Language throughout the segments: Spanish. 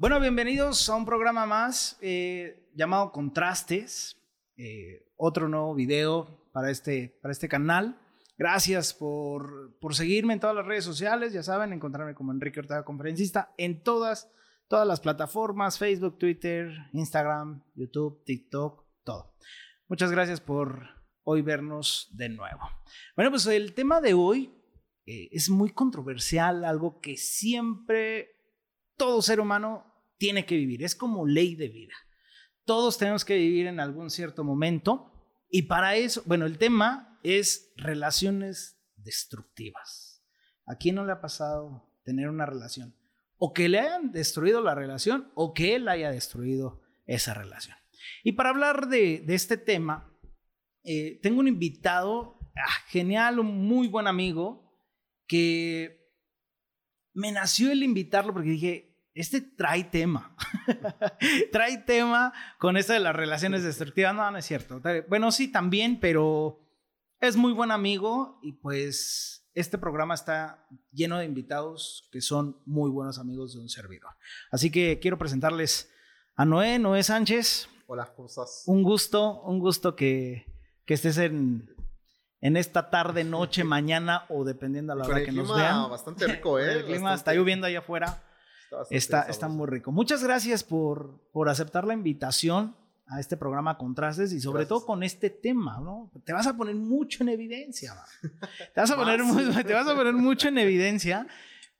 Bueno, bienvenidos a un programa más eh, llamado Contrastes, eh, otro nuevo video para este, para este canal. Gracias por, por, seguirme en todas las redes sociales, ya saben, encontrarme como Enrique Ortega Conferencista en todas, todas las plataformas, Facebook, Twitter, Instagram, YouTube, TikTok, todo. Muchas gracias por hoy vernos de nuevo. Bueno, pues el tema de hoy eh, es muy controversial, algo que siempre todo ser humano tiene que vivir, es como ley de vida. Todos tenemos que vivir en algún cierto momento y para eso, bueno, el tema es relaciones destructivas. ¿A quién no le ha pasado tener una relación? O que le hayan destruido la relación o que él haya destruido esa relación. Y para hablar de, este tema, eh, tengo un invitado ah, genial, un muy buen amigo, que me nació el invitarlo porque dije, este trae tema. trae tema con esto de las relaciones destructivas. No, no es cierto. Bueno, sí, también, pero es muy buen amigo y pues este programa está lleno de invitados que son muy buenos amigos de un servidor. Así que quiero presentarles a Noé, Noé Sánchez. Hola, ¿cómo estás? Un gusto, un gusto que, que estés en, en esta tarde, noche, mañana o dependiendo a la hora que nos vean. Bastante rico, ¿eh? El clima está lloviendo allá afuera. Está, está, muy rico. Muchas gracias por, por aceptar la invitación a este programa Contrastes y sobre todo con este tema, ¿no? Te vas a poner mucho en evidencia, te vas a poner, te vas a poner mucho en evidencia,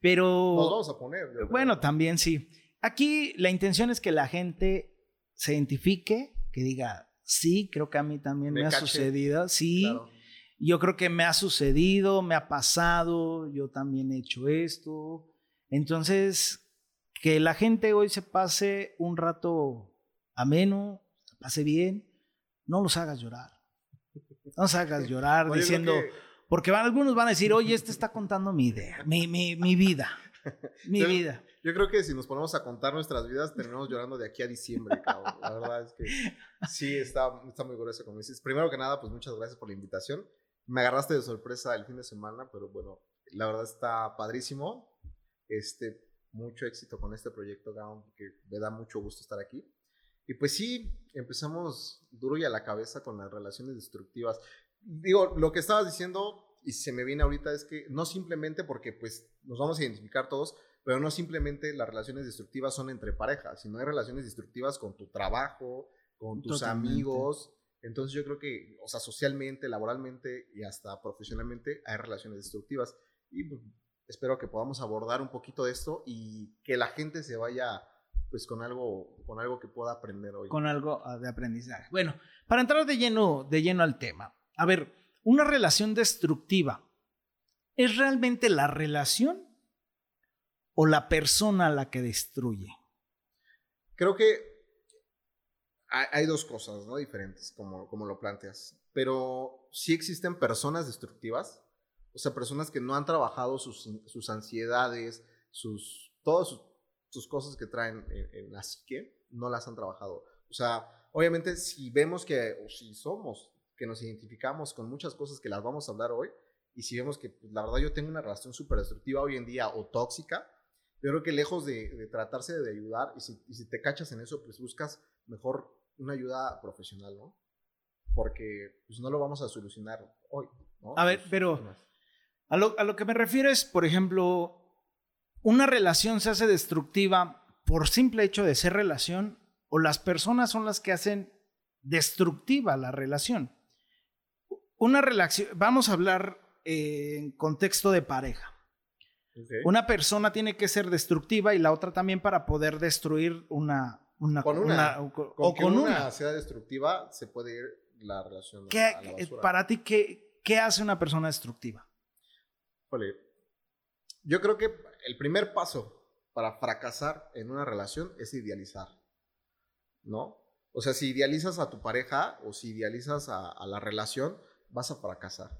pero... Nos vamos a poner. Bueno, también sí. Aquí la intención es que la gente se identifique, que diga, sí, creo que a mí también me, ha sucedido, sí. Yo creo que me ha sucedido, me ha pasado, yo también he hecho esto. Entonces, que la gente hoy se pase un rato ameno, se pase bien, no los hagas llorar. No los hagas llorar diciendo, porque van, algunos van a decir, oye, este está contando mi idea, mi, mi, mi vida, mi vida. Yo creo que si nos ponemos a contar nuestras vidas, terminamos llorando de aquí a diciembre, cabrón. La verdad es que sí, está, está muy grueso, como dices. Primero que nada, pues muchas gracias por la invitación. Me agarraste de sorpresa el fin de semana, pero bueno, la verdad está padrísimo. Este, mucho éxito con este proyecto, Gaon, porque me da mucho gusto estar aquí. Y pues sí, empezamos duro y a la cabeza con las relaciones destructivas. Digo, lo que estabas diciendo y se me viene ahorita es que no simplemente porque pues nos vamos a identificar todos, pero no simplemente las relaciones destructivas son entre parejas, sino hay relaciones destructivas con tu trabajo, con tus amigos. Entonces yo creo que, o sea, socialmente, laboralmente y hasta profesionalmente hay relaciones destructivas. Y pues, espero que podamos abordar un poquito de esto y que la gente se vaya pues con algo, con algo que pueda aprender hoy. Con algo ah, de aprendizaje. Bueno, para entrar de lleno, de lleno al tema. A ver, una relación destructiva, ¿es realmente la relación o la persona la que destruye? Creo que hay, dos cosas, ¿no? Diferentes, como, como lo planteas. Pero sí existen personas destructivas o sea, personas que no han trabajado sus, sus ansiedades, sus, todas sus, cosas que traen en, la psique, no las han trabajado. O sea, obviamente si vemos que, o si somos, que nos identificamos con muchas cosas que las vamos a hablar hoy, y si vemos que pues, la verdad yo tengo una relación súper destructiva hoy en día o tóxica, yo creo que lejos de, tratarse de ayudar, y si, y si, te cachas en eso, pues buscas mejor una ayuda profesional, ¿no? Porque pues no lo vamos a solucionar hoy, ¿no? A ver, pues, pero a lo, que me refiero es, por ejemplo, una relación se hace destructiva por simple hecho de ser relación o las personas son las que hacen destructiva la relación. Una relación, vamos a hablar eh, en contexto de pareja. Una persona tiene que ser destructiva y la otra también para poder destruir una... una con una, o con una, sea destructiva se puede ir la relación. Para ti, ¿qué, ¿qué hace una persona destructiva? Yo creo que el primer paso para fracasar en una relación es idealizar, ¿no? O sea, si idealizas a tu pareja o si idealizas a, la relación, vas a fracasar,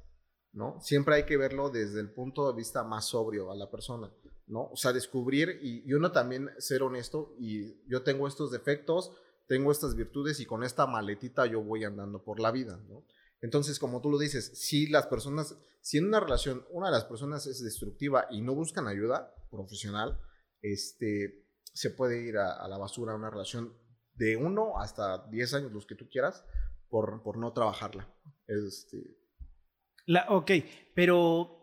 ¿no? Siempre hay que verlo desde el punto de vista más sobrio a la persona, ¿no? O sea, descubrir y, y uno también ser honesto y yo tengo estos defectos, tengo estas virtudes y con esta maletita yo voy andando por la vida, ¿no? Entonces, como tú lo dices, si las personas, si en una relación una de las personas es destructiva y no buscan ayuda profesional, este, se puede ir a, a la basura una relación de uno hasta 10 años, los que tú quieras, por, por no trabajarla. Este, La, ok, pero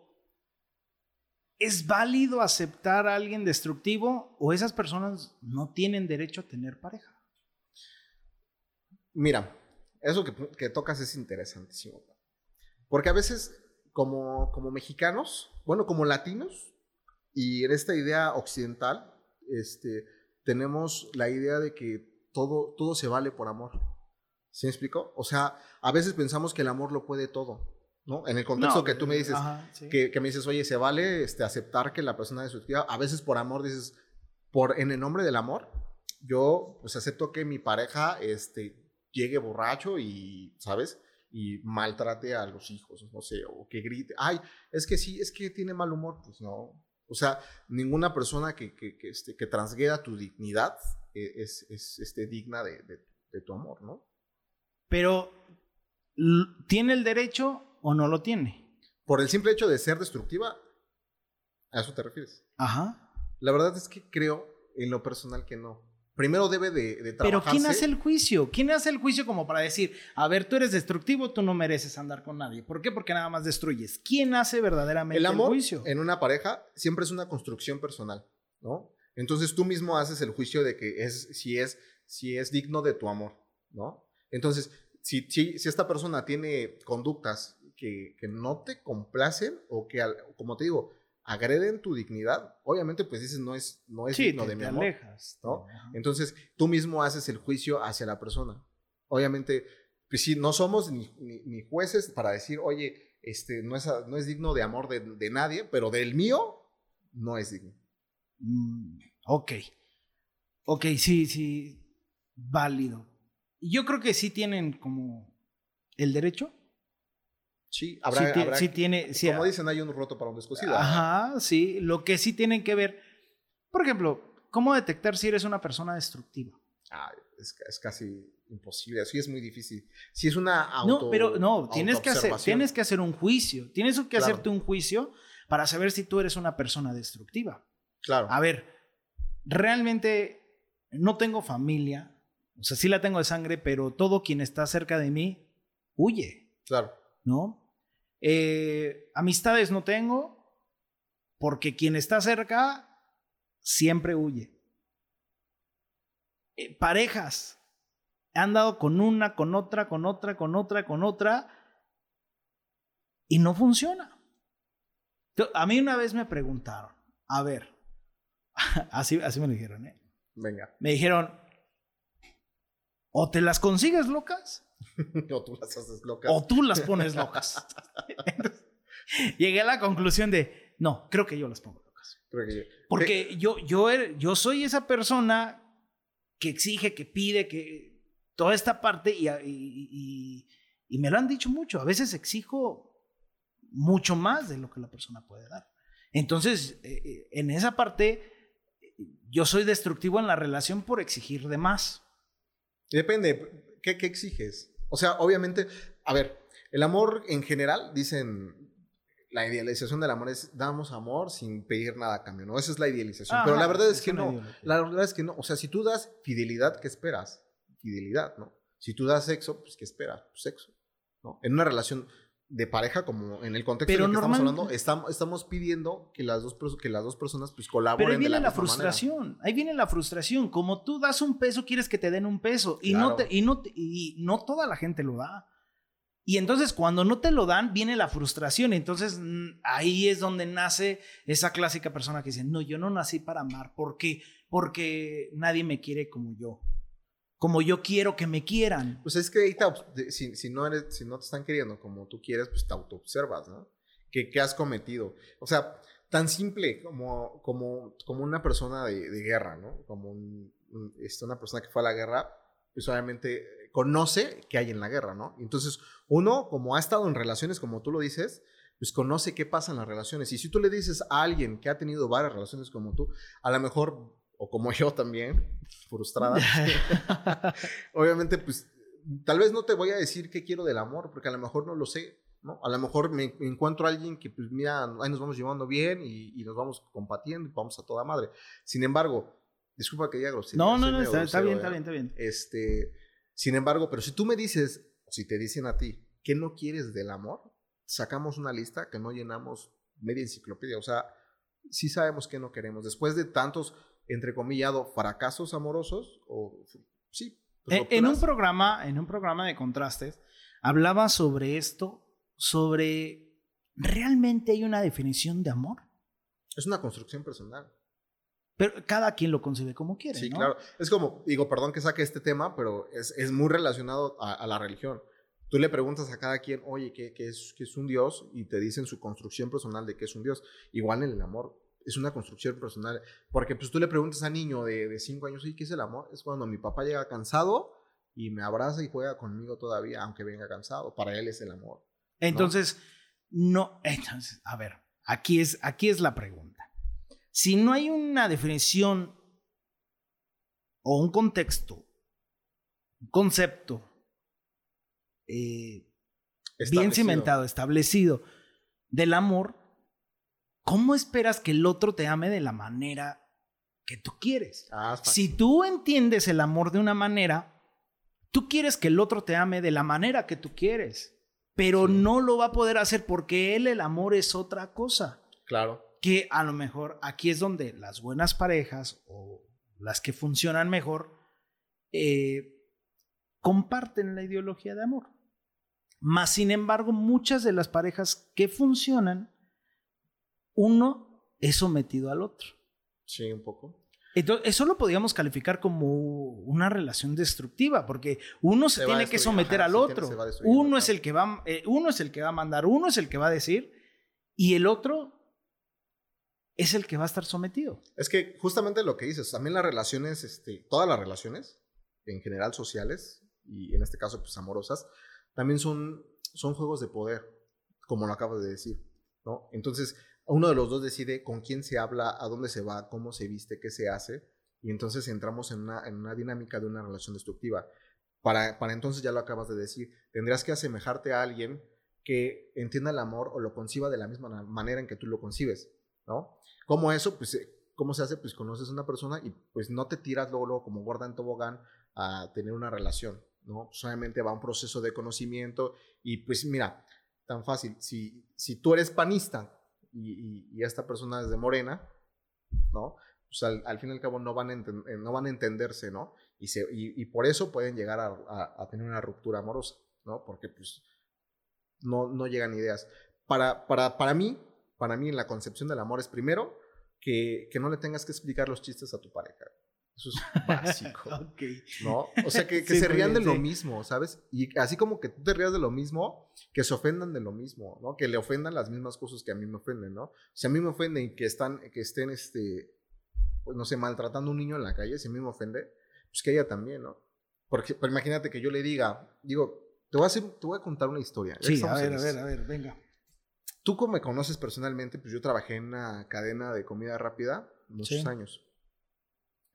¿es válido aceptar a alguien destructivo o esas personas no tienen derecho a tener pareja? Mira, eso que, que tocas es interesantísimo. Porque a veces, como, como mexicanos, bueno, como latinos, y en esta idea occidental, este, tenemos la idea de que todo, todo se vale por amor. ¿Sí me explico? O sea, a veces pensamos que el amor lo puede todo, ¿no? En el contexto No, que tú me dices, ajá, sí. que, que me dices, oye, se vale este, aceptar que la persona es destructiva. A veces por amor dices, por, en el nombre del amor, yo pues acepto que mi pareja este, llegue borracho y, ¿sabes? Y maltrate a los hijos, no sé, o que grite, ay, es que sí, es que tiene mal humor, pues no. O sea, ninguna persona que, que, que, este, que transgreda tu dignidad eh, es, es este, digna de, de, de tu amor, ¿no? Pero ¿tiene el derecho o no lo tiene? Por el simple hecho de ser destructiva, ¿a eso te refieres? Ajá. La verdad es que creo en lo personal que no. Primero debe de, de Pero ¿quién hace el juicio? ¿Quién hace el juicio como para decir, a ver, tú eres destructivo, tú no mereces andar con nadie? ¿Por qué? Porque nada más destruyes. ¿Quién hace verdaderamente El el, amor juicio? en una pareja siempre es una construcción personal, ¿no? Entonces tú mismo haces el juicio de que es si es si es digno de tu amor, ¿no? Entonces, si, si, si esta persona tiene conductas que, que no te complacen o que, como te digo, agreden tu dignidad, obviamente pues dices no es, no es sí, digno te, de mi te amor. alejas. ¿no? Ajá. Entonces, tú mismo haces el juicio hacia la persona. Obviamente, pues sí, no somos ni, ni- ni jueces para decir, oye, este, no, es, no es digno de amor de, de nadie, pero del mío no es digno. Mm, ok. Ok, sí, sí. Válido. Yo creo que sí tienen como el derecho. Sí, habrá, sí, ti- habrá- sí tiene. sí, como dicen, hay un roto para un descosido. Ajá, sí. Lo que sí tienen que ver. Por ejemplo, ¿cómo detectar si eres una persona destructiva? Ah, es, es casi imposible, así es muy difícil. Si es una auto, no, pero no, tienes que, hacer, tienes que hacer un juicio. Tienes que Claro. hacerte un juicio para saber si tú eres una persona destructiva. Claro. A ver, realmente no tengo familia. O sea, sí la tengo de sangre, pero todo quien está cerca de mí huye. Claro. ¿no? Eh, amistades no tengo, porque quien está cerca siempre huye. Eh, parejas, he andado con una, con otra, con otra, con otra, con otra, y no funciona. A mí una vez me preguntaron, a ver, así, así me lo dijeron, ¿eh? Venga. Me dijeron, o te las consigues locas, o tú las haces locas. o tú las pones locas. Entonces, llegué a la conclusión de, no, creo que yo las pongo locas. Creo que yo- Porque yo, yo, er- yo soy esa persona que exige, que pide, que toda esta parte, y, y- y- y me lo han dicho mucho, a veces exijo mucho más de lo que la persona puede dar. Entonces, eh, eh, en esa parte, yo soy destructivo en la relación por exigir de más. Depende, ¿qué, ¿qué exiges? O sea, obviamente, a ver, el amor en general, dicen, la idealización del amor es damos amor sin pedir nada a cambio, ¿no? Esa es la idealización. Pero Ajá, la verdad es que no. ideología. La verdad es que no. O sea, si tú das fidelidad, ¿qué esperas? Fidelidad, ¿no? Si tú das sexo, pues ¿qué esperas? Pues, sexo, ¿no? En una relación de pareja, como en el contexto Pero en el que estamos hablando, estamos, estamos pidiendo que las, dos, que las dos personas pues colaboren Pero ahí de viene la, misma manera. frustración, ahí viene la frustración. Como tú das un peso, quieres que te den un peso. Y, no, te- y, no, te- y no toda la gente lo da. Y entonces cuando no te lo dan, viene la frustración. Entonces mm, ahí es donde nace esa clásica persona que dice, no, yo no nací para amar. ¿Por qué? Porque nadie me quiere como yo. Como yo quiero que me quieran. Pues es que ahí si, no te están queriendo como tú quieres, pues te autoobservas, ¿no? ¿Qué, qué has cometido? O sea, tan simple como, como, una persona de, guerra, ¿no? Como un- este, una persona que fue a la guerra, pues obviamente conoce qué hay en la guerra, ¿no? Entonces, uno, como ha estado en relaciones, como tú lo dices, pues conoce qué pasa en las relaciones. Y si tú le dices a alguien que ha tenido varias relaciones como tú, a lo mejor, o como yo también, frustrada, obviamente, pues tal vez no te voy a decir qué quiero del amor, porque a lo mejor no lo sé, ¿no? A lo mejor me, encuentro a alguien que, pues mira, ahí nos vamos llevando bien y, y nos vamos compatiendo y vamos a toda madre. Sin embargo, Disculpa que diga grosería. No, no, no, está, está grosero, bien, ¿eh? está bien, está bien. Este, sin embargo, pero si tú me dices, o si te dicen a ti, ¿qué no quieres del amor? Sacamos una lista que no llenamos media enciclopedia. O sea, sí sabemos que no queremos. Después de tantos, entre comillado, fracasos amorosos, o sí. pues, Eh, en un programa, en un programa de contrastes, hablaba sobre esto, sobre realmente hay una definición de amor, es una construcción personal. pero cada quien lo concibe como quiere. Sí, ¿no? claro. Es como, digo, perdón que saque este tema, pero es, es muy relacionado a, a la religión. Tú le preguntas a cada quien, oye, ¿qué, qué es, qué es un Dios? Y te dicen su construcción personal de qué es un Dios. Igual en el amor, es una construcción personal. Porque pues tú le preguntas a niño de, de cinco años, oye, ¿qué es el amor? Es cuando mi papá llega cansado y me abraza y juega conmigo todavía, aunque venga cansado. Para él es el amor. Entonces, no, entonces, a ver, aquí es, aquí es la pregunta. Si no hay una definición o un contexto, un concepto eh, bien cimentado, establecido del amor, ¿cómo esperas que el otro te ame de la manera que tú quieres? Ah, Si tú entiendes el amor de una manera, tú quieres que el otro te ame de la manera que tú quieres, pero Sí. no lo va a poder hacer porque él el amor es otra cosa. Claro. Que a lo mejor aquí es donde las buenas parejas o las que funcionan mejor eh, comparten la ideología de amor. Más sin embargo, muchas de las parejas que funcionan, uno es sometido al otro. Sí, un poco. Entonces, eso lo podríamos calificar como una relación destructiva, porque uno se, tiene que someter ajá, al tiene- otro. Uno es el que va, eh, uno es el que va a mandar, uno es el que va a decir, y el otro es el que va a estar sometido. Es que justamente lo que dices, también las relaciones, este, todas las relaciones, en general sociales, y en este caso, pues amorosas, también son, son juegos de poder, como lo acabas de decir, ¿no? Entonces, uno de los dos decide con quién se habla, a dónde se va, cómo se viste, qué se hace, y entonces entramos en una, en una dinámica de una relación destructiva. Para, para entonces, ya lo acabas de decir, tendrás que asemejarte a alguien que entienda el amor o lo conciba de la misma manera en que tú lo concibes, ¿no? ¿Cómo eso? Pues, eh, ¿cómo se hace? Pues conoces a una persona y pues no te tiras luego, como gorda en tobogán a tener una relación, ¿no? Solamente va un proceso de conocimiento y pues mira, tan fácil, si, si tú eres panista y, esta persona es de morena, ¿no? Pues al, al fin y al cabo no van a, eh, no van entenderse, ¿no? Y, se, y, por eso pueden llegar a tener una ruptura amorosa, ¿no? Porque pues no, no llegan ideas. Para, para, para mí, para mí la concepción del amor es primero que, que no le tengas que explicar los chistes a tu pareja. Eso es básico. ¿No? O sea, que, que Sí, se rían bien, de lo mismo, ¿sabes? Y así como que tú te rías de lo mismo, que se ofendan de lo mismo, ¿no? Que le ofendan las mismas cosas que a mí me ofenden, ¿no? Si a mí me ofenden que, están, que estén, este, pues no sé, maltratando a un niño en la calle, si a mí me ofende, pues que ella también, ¿no? Porque imagínate que yo le diga, digo, te voy a, hacer, te voy a contar una historia. Sí, a ver, a ver, a ver, venga. Tú como me conoces personalmente, pues yo trabajé en una cadena de comida rápida muchos Sí. años.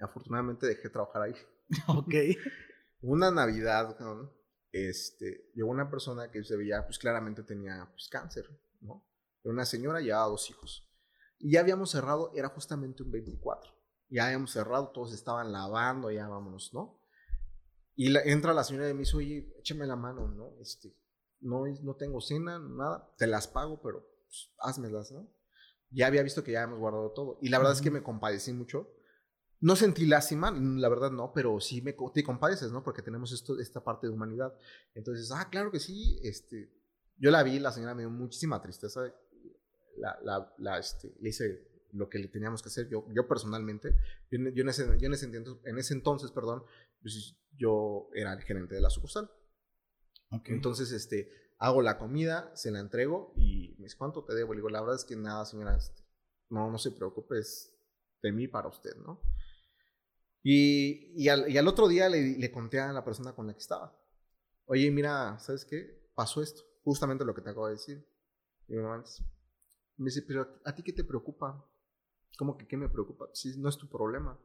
Afortunadamente dejé de trabajar ahí. Ok. Una Navidad, este, llegó una persona que se veía, pues claramente tenía pues, cáncer, ¿no? Era una señora y llevaba dos hijos. Y ya habíamos cerrado, era justamente un 24. Ya habíamos cerrado, todos estaban lavando, ya vámonos, ¿no? Y la- entra la señora y me dice, oye, échame la mano, ¿no? Este, no, no tengo cena, nada, te las pago, pero pues, házmelas, ¿no? Ya había visto que ya hemos guardado todo. Y la verdad es que me compadecí mucho. No sentí lástima, la verdad no, pero sí me te compadeces, ¿no? Porque tenemos esto, esta parte de humanidad. Entonces, ah, claro que sí, este, yo la vi, la señora me dio muchísima tristeza. La, la, la, este, le hice lo que le teníamos que hacer, yo, yo personalmente. Yo, en- yo en, ese, yo en, ese entonces, en ese entonces, perdón, pues yo era el gerente de la sucursal. Entonces, este, hago la comida, se la entrego y me dice, ¿cuánto te debo? Le digo, la verdad es que nada, señora, este, no, no se preocupe, es de mí para usted, ¿no? Y, al, otro día le, conté a la persona con la que estaba, oye, mira, ¿sabes qué? Pasó esto, justamente lo que te acabo de decir. Y me dice, pero ¿a ti qué te preocupa? ¿Cómo que qué me preocupa? Si no es tu problema.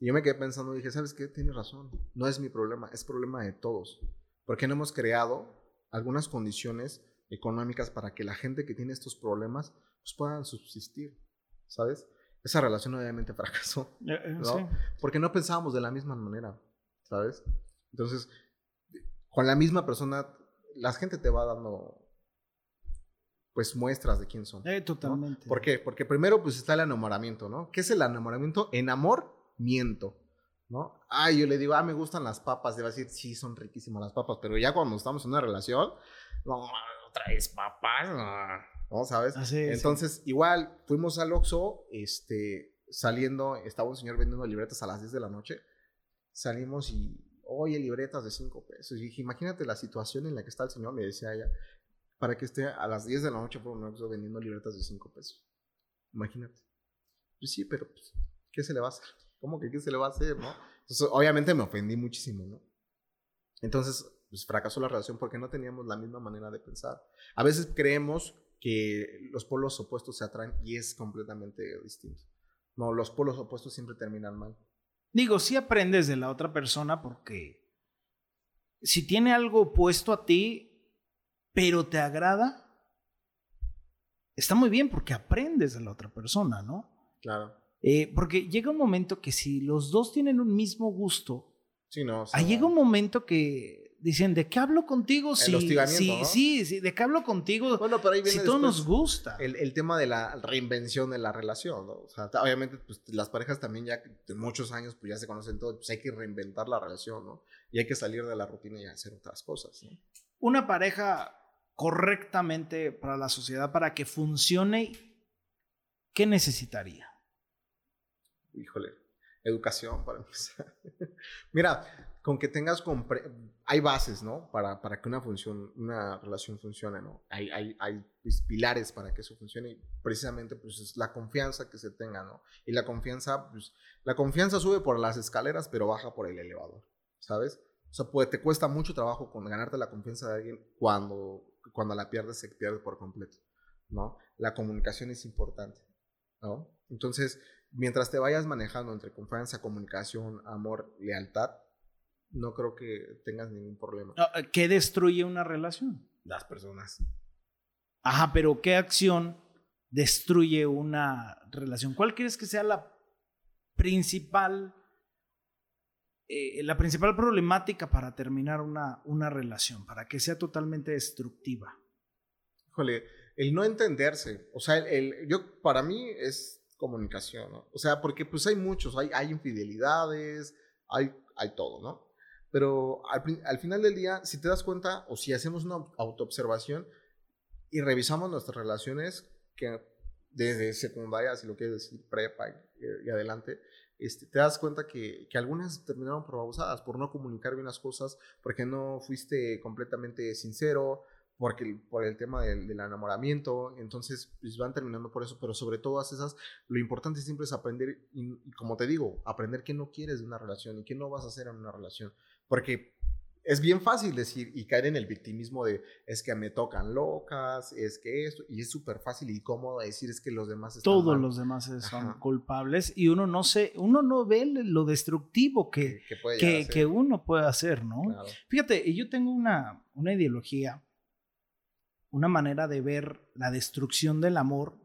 Y yo me quedé pensando y dije, ¿sabes qué? Tienes razón. No es mi problema, es problema de todos. ¿Por qué no hemos creado algunas condiciones económicas para que la gente que tiene estos problemas pues, puedan subsistir? ¿Sabes? Esa relación obviamente fracasó, Eh, eh, ¿no? sí. Porque no pensábamos de la misma manera, ¿sabes? Entonces, con la misma persona, la gente te va dando, pues, muestras de quién son. Eh, totalmente. ¿Por qué? Porque primero, pues, está el enamoramiento, ¿no? ¿Qué es el enamoramiento? Enamoramiento, ¿no? Ah, yo le digo, ah, me gustan las papas. A decir, sí, son riquísimas las papas. Pero ya cuando estamos en una relación, no, otra vez papas, no. ¿No? ¿Sabes? Así es. Entonces, igual, fuimos al Oxxo, este, saliendo, estaba un señor vendiendo libretas a las 10 de la noche. Salimos y, oye, libretas de 5 pesos. Y dije, imagínate la situación en la que está el señor, le decía ella, para que esté a las 10 de la noche por un Oxxo vendiendo libretas de 5 pesos. Imagínate. Pues sí, pero, pues, ¿qué se le va a hacer? ¿Cómo que qué se le va a hacer, no? Entonces, obviamente me ofendí muchísimo, ¿no? Entonces, pues fracasó la relación porque no teníamos la misma manera de pensar. A veces creemos que los polos opuestos se atraen y es completamente distinto. No, los polos opuestos siempre terminan mal. Digo, sí aprendes de la otra persona porque si tiene algo opuesto a ti, pero te agrada, está muy bien porque aprendes de la otra persona, ¿no? Claro. Eh, porque llega un momento que si los dos tienen un mismo gusto, Sí, no. o sea, ahí llega un momento que dicen, ¿de qué hablo contigo? Si, hostigamiento, si- ¿no? sí, sí, ¿de qué hablo contigo? Bueno, pero ahí viene si todo nos gusta. el, el tema de la reinvención de la relación, ¿no? O sea, obviamente, pues las parejas también ya de muchos años, pues ya se conocen todo, pues hay que reinventar la relación, ¿no? Y hay que salir de la rutina y hacer otras cosas, ¿no? Una pareja correctamente para la sociedad, para que funcione, ¿qué necesitaría? híjole, educación para empezar. Mira, con que tengas, hay bases, ¿no? Para, que una función, una relación funcione, ¿no? Hay, pilares para que eso funcione y precisamente pues es la confianza que se tenga, ¿no? Y la confianza, pues, la confianza sube por las escaleras, pero baja por el elevador, ¿sabes? O sea, te cuesta mucho trabajo con ganarte la confianza de alguien cuando, cuando la pierdes, se pierde por completo, ¿no? La comunicación es importante, ¿no? Entonces, mientras te vayas manejando entre confianza, comunicación, amor, lealtad, no creo que tengas ningún problema. Ah, ¿Qué destruye una relación? Las personas. Ajá, pero ¿qué acción destruye una relación? ¿Cuál crees que sea la principal, eh, la principal problemática para terminar una, una relación, para que sea totalmente destructiva? Híjole, el no entenderse, o sea, el, el- yo para mí es comunicación, ¿no? O sea, porque pues hay muchos, hay, hay infidelidades, hay, hay todo, ¿no? Pero al, al final del día, si te das cuenta o si hacemos una autoobservación y revisamos nuestras relaciones, que desde secundaria, si lo quieres decir, prepa y, y adelante, este, te das cuenta que, que algunas terminaron por abusadas, por no comunicar bien las cosas, porque no fuiste completamente sincero, porque por el tema del, del enamoramiento, entonces pues van terminando por eso, pero sobre todas esas, lo importante siempre es aprender, y, y como te digo, aprender qué no quieres de una relación y qué no vas a hacer en una relación, porque es bien fácil decir y caer en el victimismo de es que me tocan locas, es que esto, y es súper fácil y cómodo decir es que los demás están Todos mal, los demás son Ajá. culpables y uno no se, uno no ve lo destructivo que, que, que uno puede hacer, ¿no? Claro. Fíjate, yo tengo una, una ideología, una manera de ver la destrucción del amor.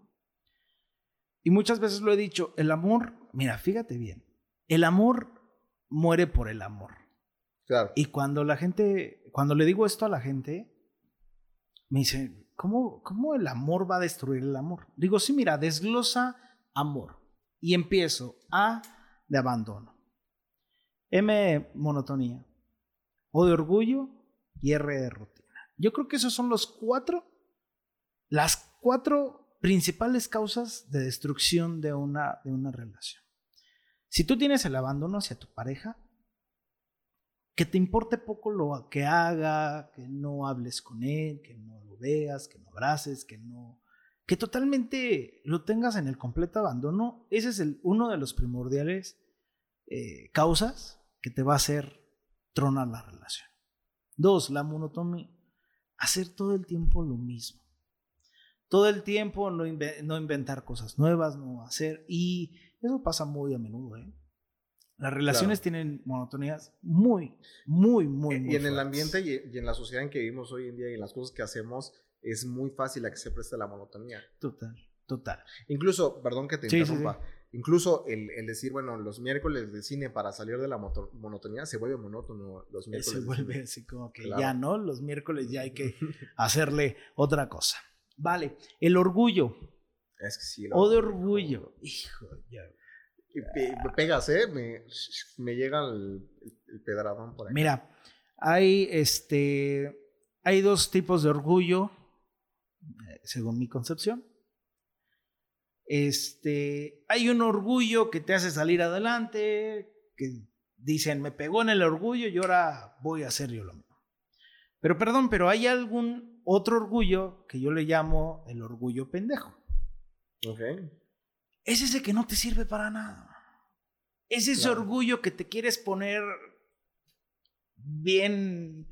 Y muchas veces lo he dicho, el amor, mira, fíjate bien, el amor muere por el amor. Y cuando la gente, cuando le digo esto a la gente, me dice, ¿cómo, ¿cómo el amor va a destruir el amor? Digo, sí, mira, desglosa amor. Y empiezo A de abandono, M monotonía, O de orgullo y R de rutina. Yo creo que esos son los cuatro, las cuatro principales causas de destrucción de una, de una relación. Si tú tienes el abandono hacia tu pareja, que te importe poco lo que haga, que no hables con él, que no lo veas, que no abraces, que no... Que totalmente lo tengas en el completo abandono, ese es el, uno de los primordiales eh, causas que te va a hacer tronar la relación. Dos, la monotonía. Hacer todo el tiempo lo mismo. Todo el tiempo no, no inventar cosas nuevas, no hacer. Y eso pasa muy a menudo, ¿eh? Las relaciones tienen monotonías muy, muy, muy, muy y en el ambiente y, y en la sociedad en que vivimos hoy en día y en las cosas que hacemos, es muy fácil a que se preste la monotonía. Total, total. Incluso, perdón que te Sí, sí, interrumpa, incluso el, el decir, bueno, los miércoles de cine para salir de la monotonía se vuelve monótono los miércoles. Se vuelve cine. así como que Claro. ya, ¿no? Los miércoles ya hay que hacerle otra cosa. Vale, el orgullo. Es que sí. O de lo- orgullo. Hijo, ya. Y pe- pegas, ¿eh? Me, me llega el, pedradón por ahí. Mira, hay este. Hay dos tipos de orgullo, eh, según mi concepción. Este. Hay un orgullo que te hace salir adelante, que dicen, me pegó en el orgullo y ahora voy a hacer yo lo mismo. Pero perdón, pero hay algún otro orgullo que yo le llamo el orgullo pendejo. Ok. Es ese que no te sirve para nada. Es ese Claro. orgullo que te quieres poner bien,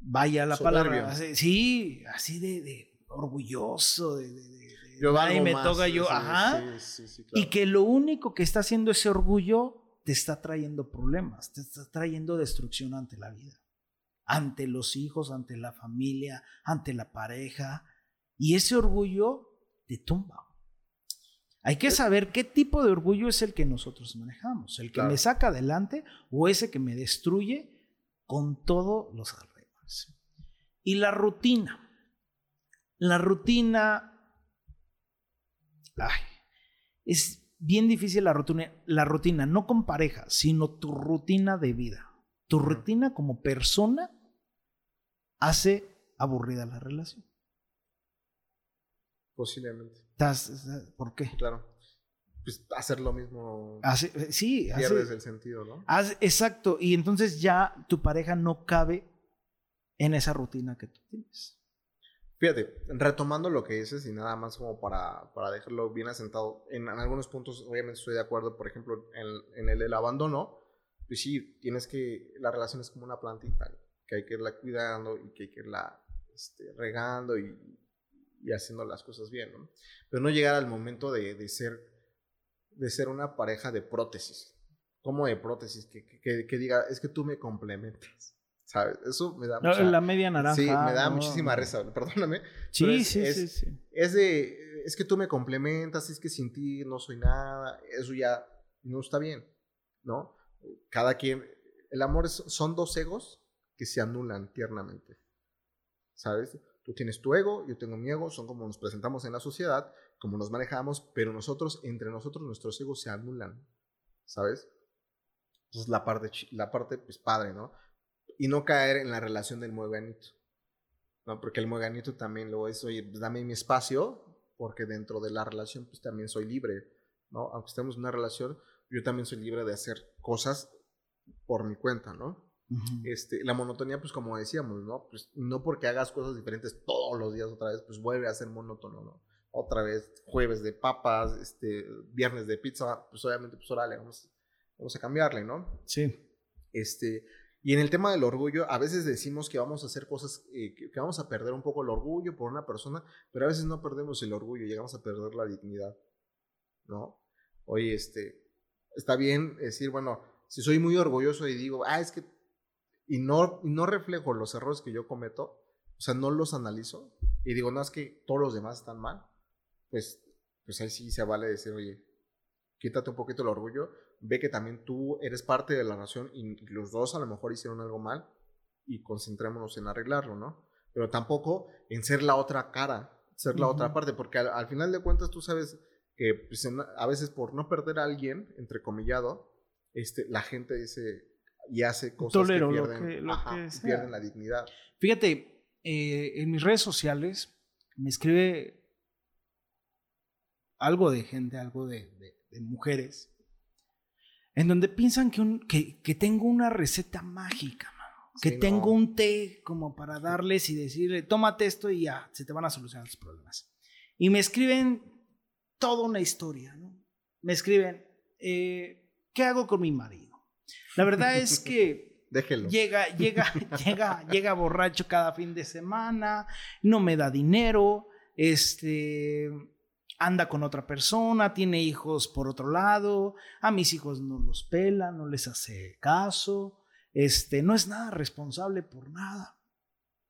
vaya la Soberbio. palabra, así- sí, así de, de orgulloso, de, de- de- de- Yo me más, toca yo, sí, ajá, sí, sí, sí, y que lo único que está haciendo ese orgullo te está trayendo problemas, te está trayendo destrucción ante la vida, ante los hijos, ante la familia, ante la pareja, y ese orgullo te tumba. Hay que saber qué tipo de orgullo es el que nosotros manejamos, el que Claro. me saca adelante o ese que me destruye con todos los alrededores. Y la rutina. La rutina ay, es bien difícil la rutina, la rutina, no con pareja, sino tu rutina de vida. Tu rutina como persona hace aburrida la relación. Posiblemente. Estás- ¿Por qué? Claro. Pues hacer lo mismo Hace, sí, hace- pierdes el sentido, ¿no? hace- exacto. Y entonces ya tu pareja no cabe en esa rutina que tú tienes. Fíjate, retomando lo que dices y nada más como para, para dejarlo bien asentado, en, en algunos puntos obviamente estoy de acuerdo, por ejemplo, en, en el abandono, pues sí, tienes que, la relación es como una plantita, que hay que irla cuidando y que hay que irla este, regando y, y haciendo las cosas bien, ¿no? Pero no llegar al momento de, de ser, de ser una pareja de prótesis. ¿Cómo de prótesis? Que, que- que- diga, es que tú me complementas, ¿sabes? Eso me da No, mucha- la media naranja. Sí, me da no, muchísima risa, perdóname. Sí, es- sí, es- sí, sí. Es de, es que tú me complementas, es que sin ti no soy nada, eso ya no está bien, ¿no? Cada quien, el amor es- son dos egos que se anulan tiernamente, ¿sabes? Tú tienes tu ego, yo tengo mi ego, son como nos presentamos en la sociedad, como nos manejamos, pero nosotros, entre nosotros, nuestros egos se anulan, ¿sabes? Entonces la parte, la parte, pues padre, ¿no? Y no caer en la relación del mueganito. ¿no? Porque el mueganito también lo es, oye, pues dame mi espacio, porque dentro de la relación, pues también soy libre, ¿no? Aunque estemos en una relación, yo también soy libre de hacer cosas por mi cuenta, ¿no? Este, la monotonía, pues como decíamos, ¿no? Pues no porque hagas cosas diferentes todos los días otra vez, pues vuelve a ser monótono, ¿no? Otra vez, jueves de papas, este, viernes de pizza, pues obviamente, pues órale, vamos, vamos a cambiarle, ¿no? Sí. Este, y en el tema del orgullo, a veces decimos que vamos a hacer cosas, eh, que, que vamos a perder un poco el orgullo por una persona, pero a veces no perdemos el orgullo, llegamos a perder la dignidad, ¿no? Oye, este, está bien decir, bueno, si soy muy orgulloso y digo, ah, es que, y no, no reflejo los errores que yo cometo, o sea, no los analizo, y digo, no, es que todos los demás están mal, pues, pues ahí sí se vale decir, oye, quítate un poquito el orgullo, ve que también tú eres parte de la nación y los dos a lo mejor hicieron algo mal y concentrémonos en arreglarlo, ¿no? Pero tampoco en ser la otra cara, ser la otra parte, porque al, al final de cuentas tú sabes que pues, en- a veces por no perder a alguien, entrecomillado, este, la gente dice y hace cosas Tolero que lo pierden, que- lo ajá, que y sea. pierden la dignidad. Fíjate, eh, en mis redes sociales me escribe algo de gente, algo de, de- de mujeres, en donde piensan que, un- que, que tengo una receta mágica, que Sí, no. tengo un té como para darles y decirle, tómate esto y ya, se te van a solucionar los problemas. Y me escriben toda una historia, ¿no? Me escriben, eh, ¿qué hago con mi marido? La verdad es que Déjelo. Llega, llega, llega, llega borracho cada fin de semana, no me da dinero, este, anda con otra persona, tiene hijos por otro lado, a mis hijos no los pela, no les hace caso, este, no es nada responsable por nada.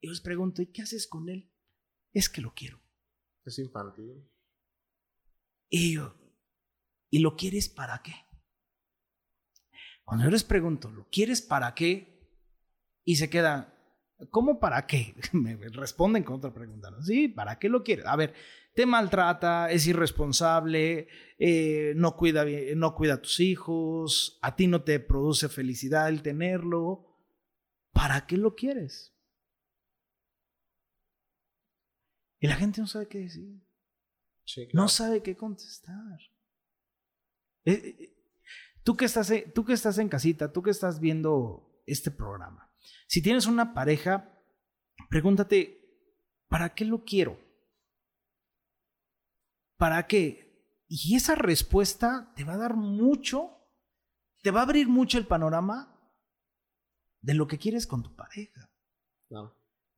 Y les pregunto, ¿y qué haces con él? Es que lo quiero. Es infantil. Y yo, ¿Y lo quieres para qué? Cuando yo les pregunto, ¿lo quieres para qué? Y se queda, ¿cómo para qué? Me responden con otra pregunta. ¿no? Sí, ¿para qué lo quieres? A ver, te maltrata, es irresponsable, eh, no, cuida, no cuida a tus hijos, a ti no te produce felicidad el tenerlo. ¿Para qué lo quieres? Y la gente no sabe qué decir. No sabe qué contestar. Eh, eh, tú, que estás, tú que estás en casita, tú que estás viendo este programa, si tienes una pareja, pregúntate, ¿para qué lo quiero? ¿Para qué? Y esa respuesta te va a dar mucho, te va a abrir mucho el panorama de lo que quieres con tu pareja.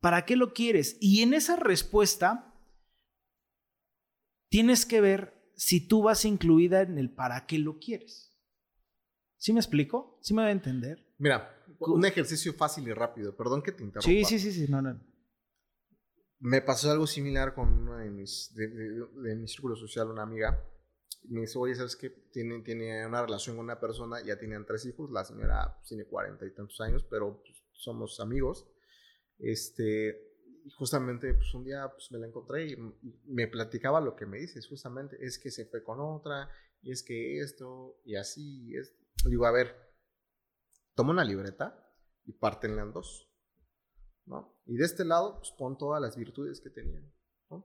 ¿Para qué lo quieres? Y en esa respuesta tienes que ver si tú vas incluida en el para qué lo quieres. ¿Sí me explico? ¿Sí me va a entender? Mira, un ejercicio fácil y rápido. Perdón que te interrumpa. Sí, sí, sí, sí. No, no. Me pasó algo similar con una de mis, de, mi círculo social, una amiga. Me dice, oye, ¿sabes qué? Tiene, tiene una relación con una persona, ya tenían tres hijos, la señora pues, tiene cuarenta y tantos años, pero pues, somos amigos. Este, y justamente pues un día pues me la encontré y, me platicaba lo que me dices, justamente, es que se fue con otra, y es que esto, y así, y esto. Digo, a ver, toma una libreta y pártenla en dos, ¿no? Y de este lado, pues pon todas las virtudes que tenían, ¿no?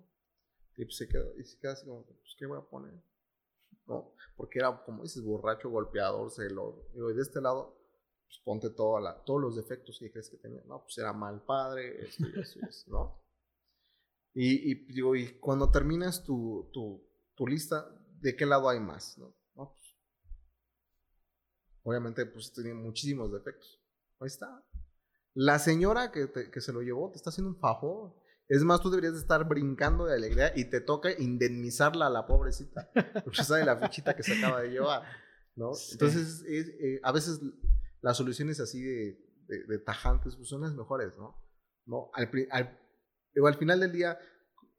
Y pues se quedó, y se queda así como, pues, ¿qué voy a poner? ¿No? Porque era, como dices, borracho, golpeador, celo. Digo, y de este lado, pues ponte toda todos los defectos que crees que tenía, ¿no? Pues era mal padre, esto y eso, y ¿no? Y, y, digo, y cuando terminas tu, tu, tu, lista, ¿de qué lado hay más, no? Obviamente, pues tenía muchísimos defectos. Ahí está. La señora que, que se lo llevó te está haciendo un favor. Es más, tú deberías estar brincando de alegría y te toca indemnizarla a la pobrecita. Porque sabe la fichita que se acaba de llevar, ¿no? Entonces, eh, a veces las soluciones así de, de, tajantes pues son las mejores, ¿no? ¿No? Al, al, al final del día,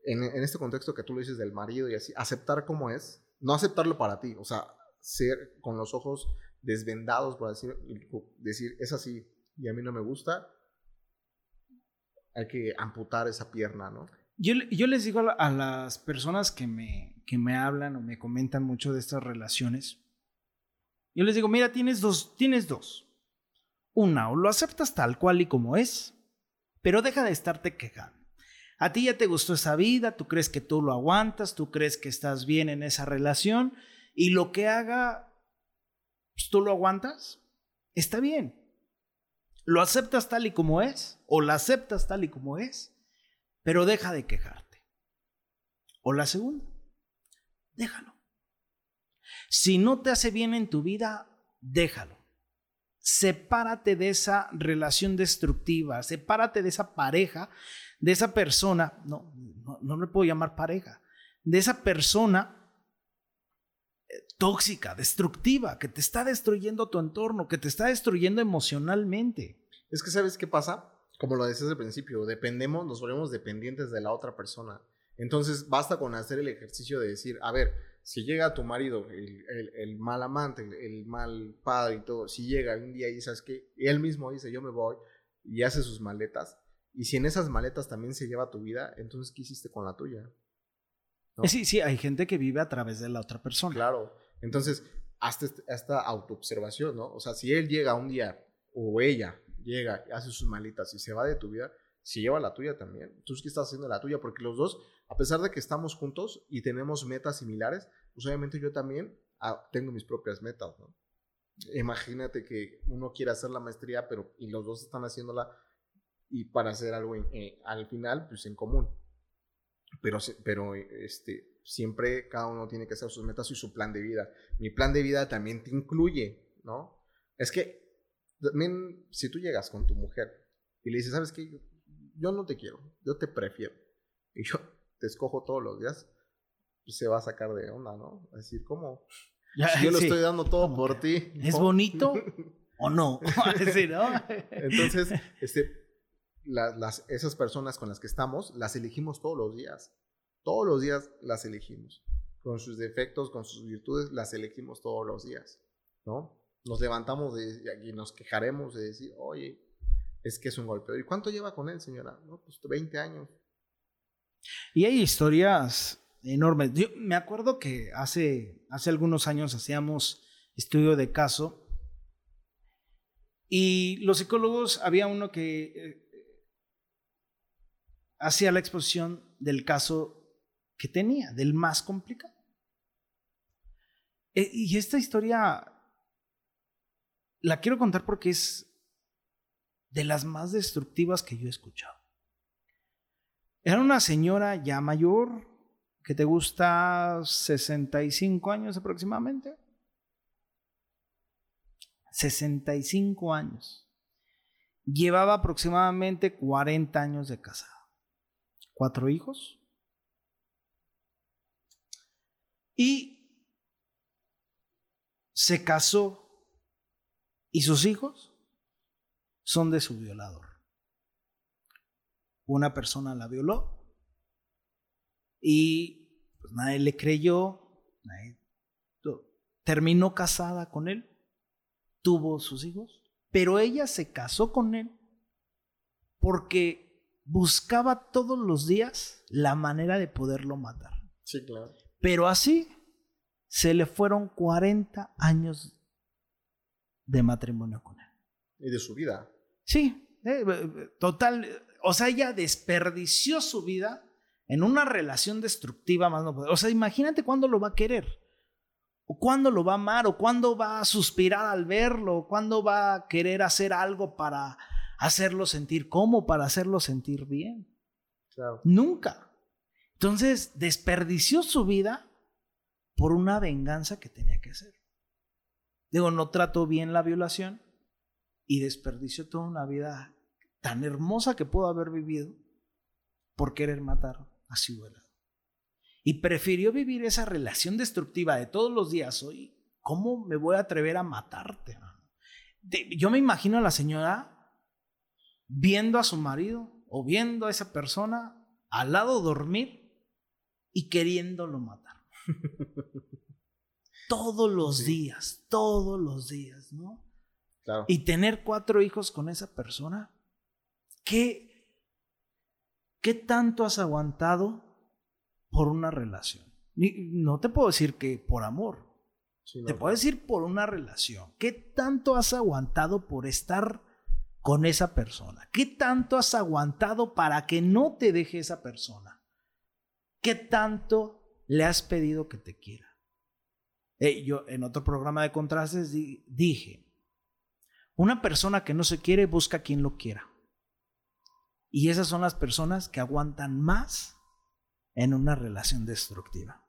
en, en, este contexto que tú lo dices del marido y así, aceptar como es, no aceptarlo para ti, o sea, ser con los ojos desvendados, por decir, decir, es así y a mí no me gusta, hay que amputar esa pierna, ¿no? Yo, yo les digo a, las personas que me, que me hablan o me comentan mucho de estas relaciones, yo les digo, mira, tienes dos, tienes dos. Una, o lo aceptas tal cual y como es, pero deja de estarte quejando. A ti ya te gustó esa vida, tú crees que tú lo aguantas, tú crees que estás bien en esa relación y lo que haga, pues, tú lo aguantas, está bien. Lo aceptas tal y como es, o la aceptas tal y como es, pero deja de quejarte. O la segunda, déjalo. Si no te hace bien en tu vida, déjalo sepárate de esa relación destructiva, sepárate de esa pareja, de esa persona, no, no, no le puedo llamar pareja, de esa persona tóxica, destructiva, que te está destruyendo tu entorno, que te está destruyendo emocionalmente. Es que sabes qué pasa, como lo decías al principio, dependemos, nos volvemos dependientes de la otra persona. Entonces basta con hacer el ejercicio de decir, a ver, si llega tu marido, el, mal amante, el, mal padre y todo, si llega un día y dices que él mismo dice yo me voy y hace sus maletas, y si en esas maletas también se lleva tu vida, entonces ¿qué hiciste con la tuya? Sí, sí, hay gente que vive a través de la otra persona. Claro, entonces hasta esta autoobservación, ¿no? O sea, si él llega un día o ella llega, hace sus maletas y se va de tu vida, si lleva la tuya también. Entonces, ¿qué estás haciendo la tuya? Porque los dos, a pesar de que estamos juntos y tenemos metas similares, pues obviamente yo también ah, tengo mis propias metas, ¿no? Imagínate que uno quiere hacer la maestría, pero y los dos están haciéndola y para hacer algo eh, al final, pues en común. Pero, pero este, siempre cada uno tiene que hacer sus metas y su plan de vida. Mi plan de vida también te incluye, ¿no? Es que también si tú llegas con tu mujer y le dices, ¿sabes qué? yo no te quiero, yo te prefiero. Y yo te escojo todos los días, pues se va a sacar de onda, ¿no? A decir, ¿cómo? yo lo estoy dando todo por ti. ¿Es bonito o no? Entonces, este, las, esas personas con las que estamos, las elegimos todos los días. Todos los días las elegimos. con sus defectos, con sus virtudes, las elegimos todos los días, ¿no? Nos levantamos y nos quejaremos de decir, oye, es que es un golpe. ¿Y cuánto lleva con él, señora? No, pues 20 años. Y hay historias enormes. Yo me acuerdo que hace, hace algunos años hacíamos estudio de caso y los psicólogos, había uno que eh, hacía la exposición del caso que tenía, del más complicado. E, y esta historia la quiero contar porque es de las más destructivas que yo he escuchado. Era una señora ya mayor, que te gusta 65 años aproximadamente. 65 años. Llevaba aproximadamente 40 años de casada. Cuatro hijos. Y se casó. Y sus hijos son de su violador. Una persona la violó y pues, nadie le creyó, terminó casada con él, tuvo sus hijos, pero ella se casó con él porque buscaba todos los días la manera de poderlo matar. Sí, claro. Pero así se le fueron 40 años de matrimonio con él. Y de su vida. Sí, eh, eh, total. O sea, ella desperdició su vida en una relación destructiva más no O sea, imagínate cuándo lo va a querer. O cuándo lo va a amar, o cuándo va a suspirar al verlo, o cuándo va a querer hacer algo para hacerlo sentir como, para hacerlo sentir bien. Nunca. Entonces, desperdició su vida por una venganza que tenía que hacer. Digo, no trató bien la violación, y desperdició toda una vida tan hermosa que pudo haber vivido por querer matar a su abuela. Y prefirió vivir esa relación destructiva de todos los días. Hoy, ¿cómo me voy a atrever a matarte? yo me imagino a la señora viendo a su marido o viendo a esa persona al lado dormir y queriéndolo matar. todos los días, todos los días, ¿no? Y tener cuatro hijos con esa persona, ¿qué, qué tanto has aguantado por una relación? No te puedo decir que por amor. te puedo decir por una relación. ¿Qué tanto has aguantado por estar con esa persona? ¿Qué tanto has aguantado para que no te deje esa persona? ¿Qué tanto le has pedido que te quiera? Eh, yo en otro programa de contrastes dije, una persona que no se quiere busca quien lo quiera. Y esas son las personas que aguantan más en una relación destructiva.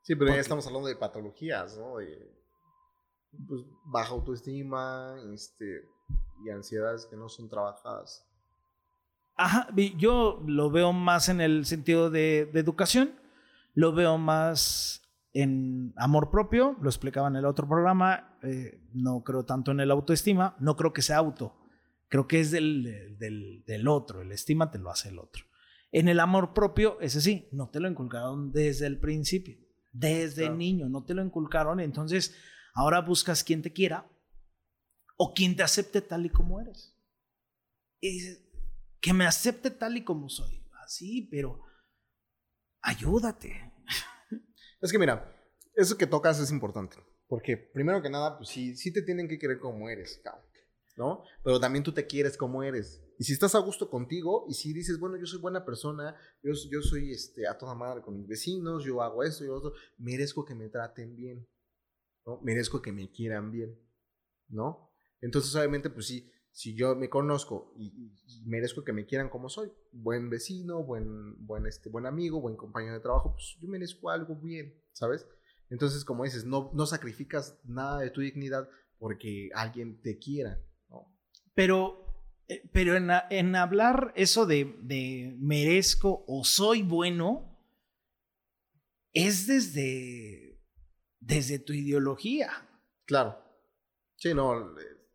Sí, pero ya estamos hablando de patologías, ¿no? De pues, baja autoestima este, y ansiedades que no son trabajadas. Ajá, yo lo veo más en el sentido de, de educación, lo veo más en amor propio, lo explicaba en el otro programa, eh, no creo tanto en el autoestima, no creo que sea auto, creo que es del, del, otro, el estima te lo hace el otro. En el amor propio, ese sí, no te lo inculcaron desde el principio, desde niño, no te lo inculcaron, entonces ahora buscas quien te quiera o quien te acepte tal y como eres. Y que me acepte tal y como soy, así, pero ayúdate. Es que mira, eso que tocas es importante. Porque primero que nada, pues sí, sí te tienen que querer como eres, ¿no? Pero también tú te quieres como eres. Y si estás a gusto contigo y si dices, bueno, yo soy buena persona, yo, yo soy este, a toda madre con mis vecinos, yo hago esto y lo otro, merezco que me traten bien, ¿no? Merezco que me quieran bien, ¿no? Entonces, obviamente, pues sí, si yo me conozco y, merezco que me quieran como soy, buen vecino, buen, buen, este, buen amigo, buen compañero de trabajo, pues yo merezco algo bien, ¿sabes? Entonces, como dices, no, no sacrificas nada de tu dignidad porque alguien te quiera, ¿no? Pero, eh, pero en, en hablar eso de, de merezco o soy bueno, es desde, desde tu ideología. Claro. Sí, no.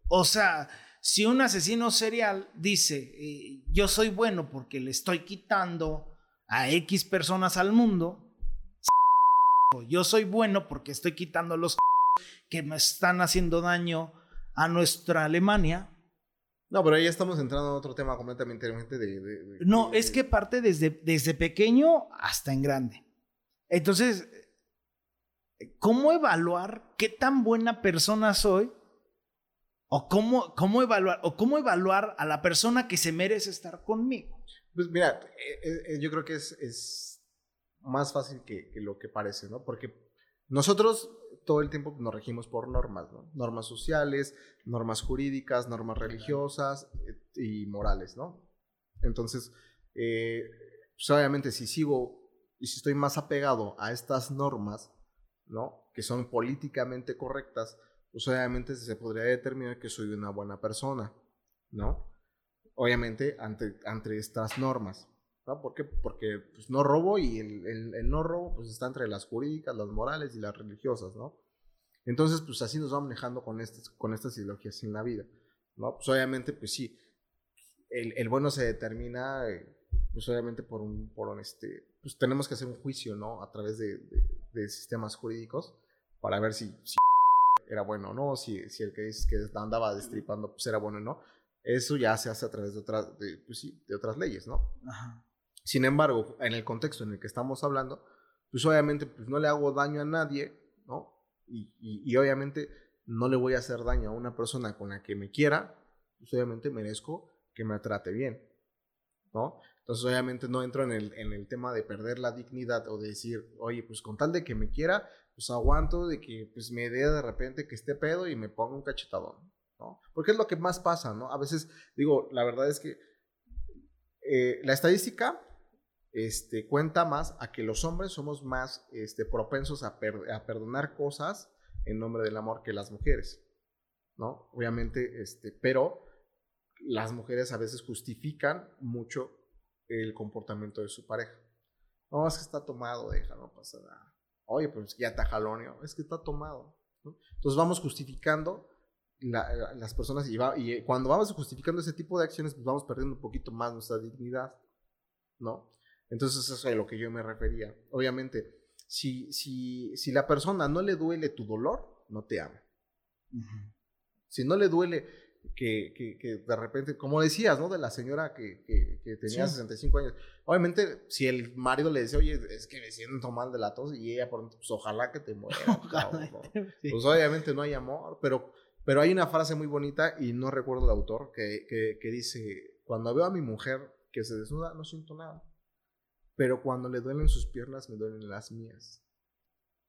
O sea, si un asesino serial dice, eh, yo soy bueno porque le estoy quitando a X personas al mundo, yo soy bueno porque estoy quitando los que me están haciendo daño a nuestra Alemania. No, pero ahí estamos entrando en otro tema completamente diferente de, no, es que parte desde, desde pequeño hasta en grande. Entonces, ¿cómo evaluar qué tan buena persona soy? ¿O cómo, cómo, evaluar, o cómo evaluar a la persona que se merece estar conmigo? Pues mira, eh, eh, yo creo que es, es más fácil que, que, lo que parece, ¿no? Porque nosotros todo el tiempo nos regimos por normas, ¿no? Normas sociales, normas jurídicas, normas religiosas eh, y morales, ¿no? Entonces, pues obviamente si sigo y si estoy más apegado a estas normas, ¿no? Que son políticamente correctas, pues obviamente se podría determinar que soy una buena persona, ¿no? Obviamente ante, ante estas normas, ¿no? ¿Por qué? Porque pues, no robo y el, el, no robo pues está entre las jurídicas, las morales y las religiosas, ¿no? Entonces, pues así nos vamos manejando con, estas con estas ideologías en la vida, ¿no? Pues obviamente, pues sí, el, el bueno se determina, eh, pues obviamente por un, por este, pues tenemos que hacer un juicio, ¿no? A través de, de, sistemas jurídicos para ver si era bueno o no, si, si el que dice que andaba destripando pues era bueno o no. Eso ya se hace a través de otras, de, pues sí, de otras leyes, ¿no? Sin embargo, en el contexto en el que estamos hablando, pues obviamente pues no le hago daño a nadie, ¿no? Y, y, y obviamente no le voy a hacer daño a una persona con la que me quiera, pues obviamente merezco que me trate bien, ¿no? Entonces, obviamente no entro en el, en el tema de perder la dignidad o de decir, oye, pues con tal de que me quiera, pues aguanto de que pues me dé de repente que esté pedo y me ponga un cachetadón, ¿no? Porque es lo que más pasa, ¿no? A veces, digo, la verdad es que eh, la estadística este, cuenta más a que los hombres somos más este, propensos a, perdonar cosas en nombre del amor que las mujeres, ¿no? Obviamente, este, pero las mujeres a veces justifican mucho el comportamiento de su pareja. No, es que está tomado, deja, no pasa nada. Oye, pues ya está jalonio, es que está tomado. Entonces vamos justificando las personas y, y, cuando vamos justificando ese tipo de acciones, pues vamos perdiendo un poquito más nuestra dignidad, ¿no? Entonces eso es a lo que yo me refería. Obviamente, si, si, si la persona no le duele tu dolor, no te ama. Si no le duele que, que, que, de repente, como decías, ¿no? De la señora que, que tenía 65 años. Obviamente, si el marido le dice, oye, es que me siento mal de la tos, y ella, por pues ojalá que te muera. Pues obviamente no hay amor, pero, pero hay una frase muy bonita, y no recuerdo el autor, que, que dice, cuando veo a mi mujer que se desnuda, no siento nada. Pero cuando le duelen sus piernas, me duelen las mías.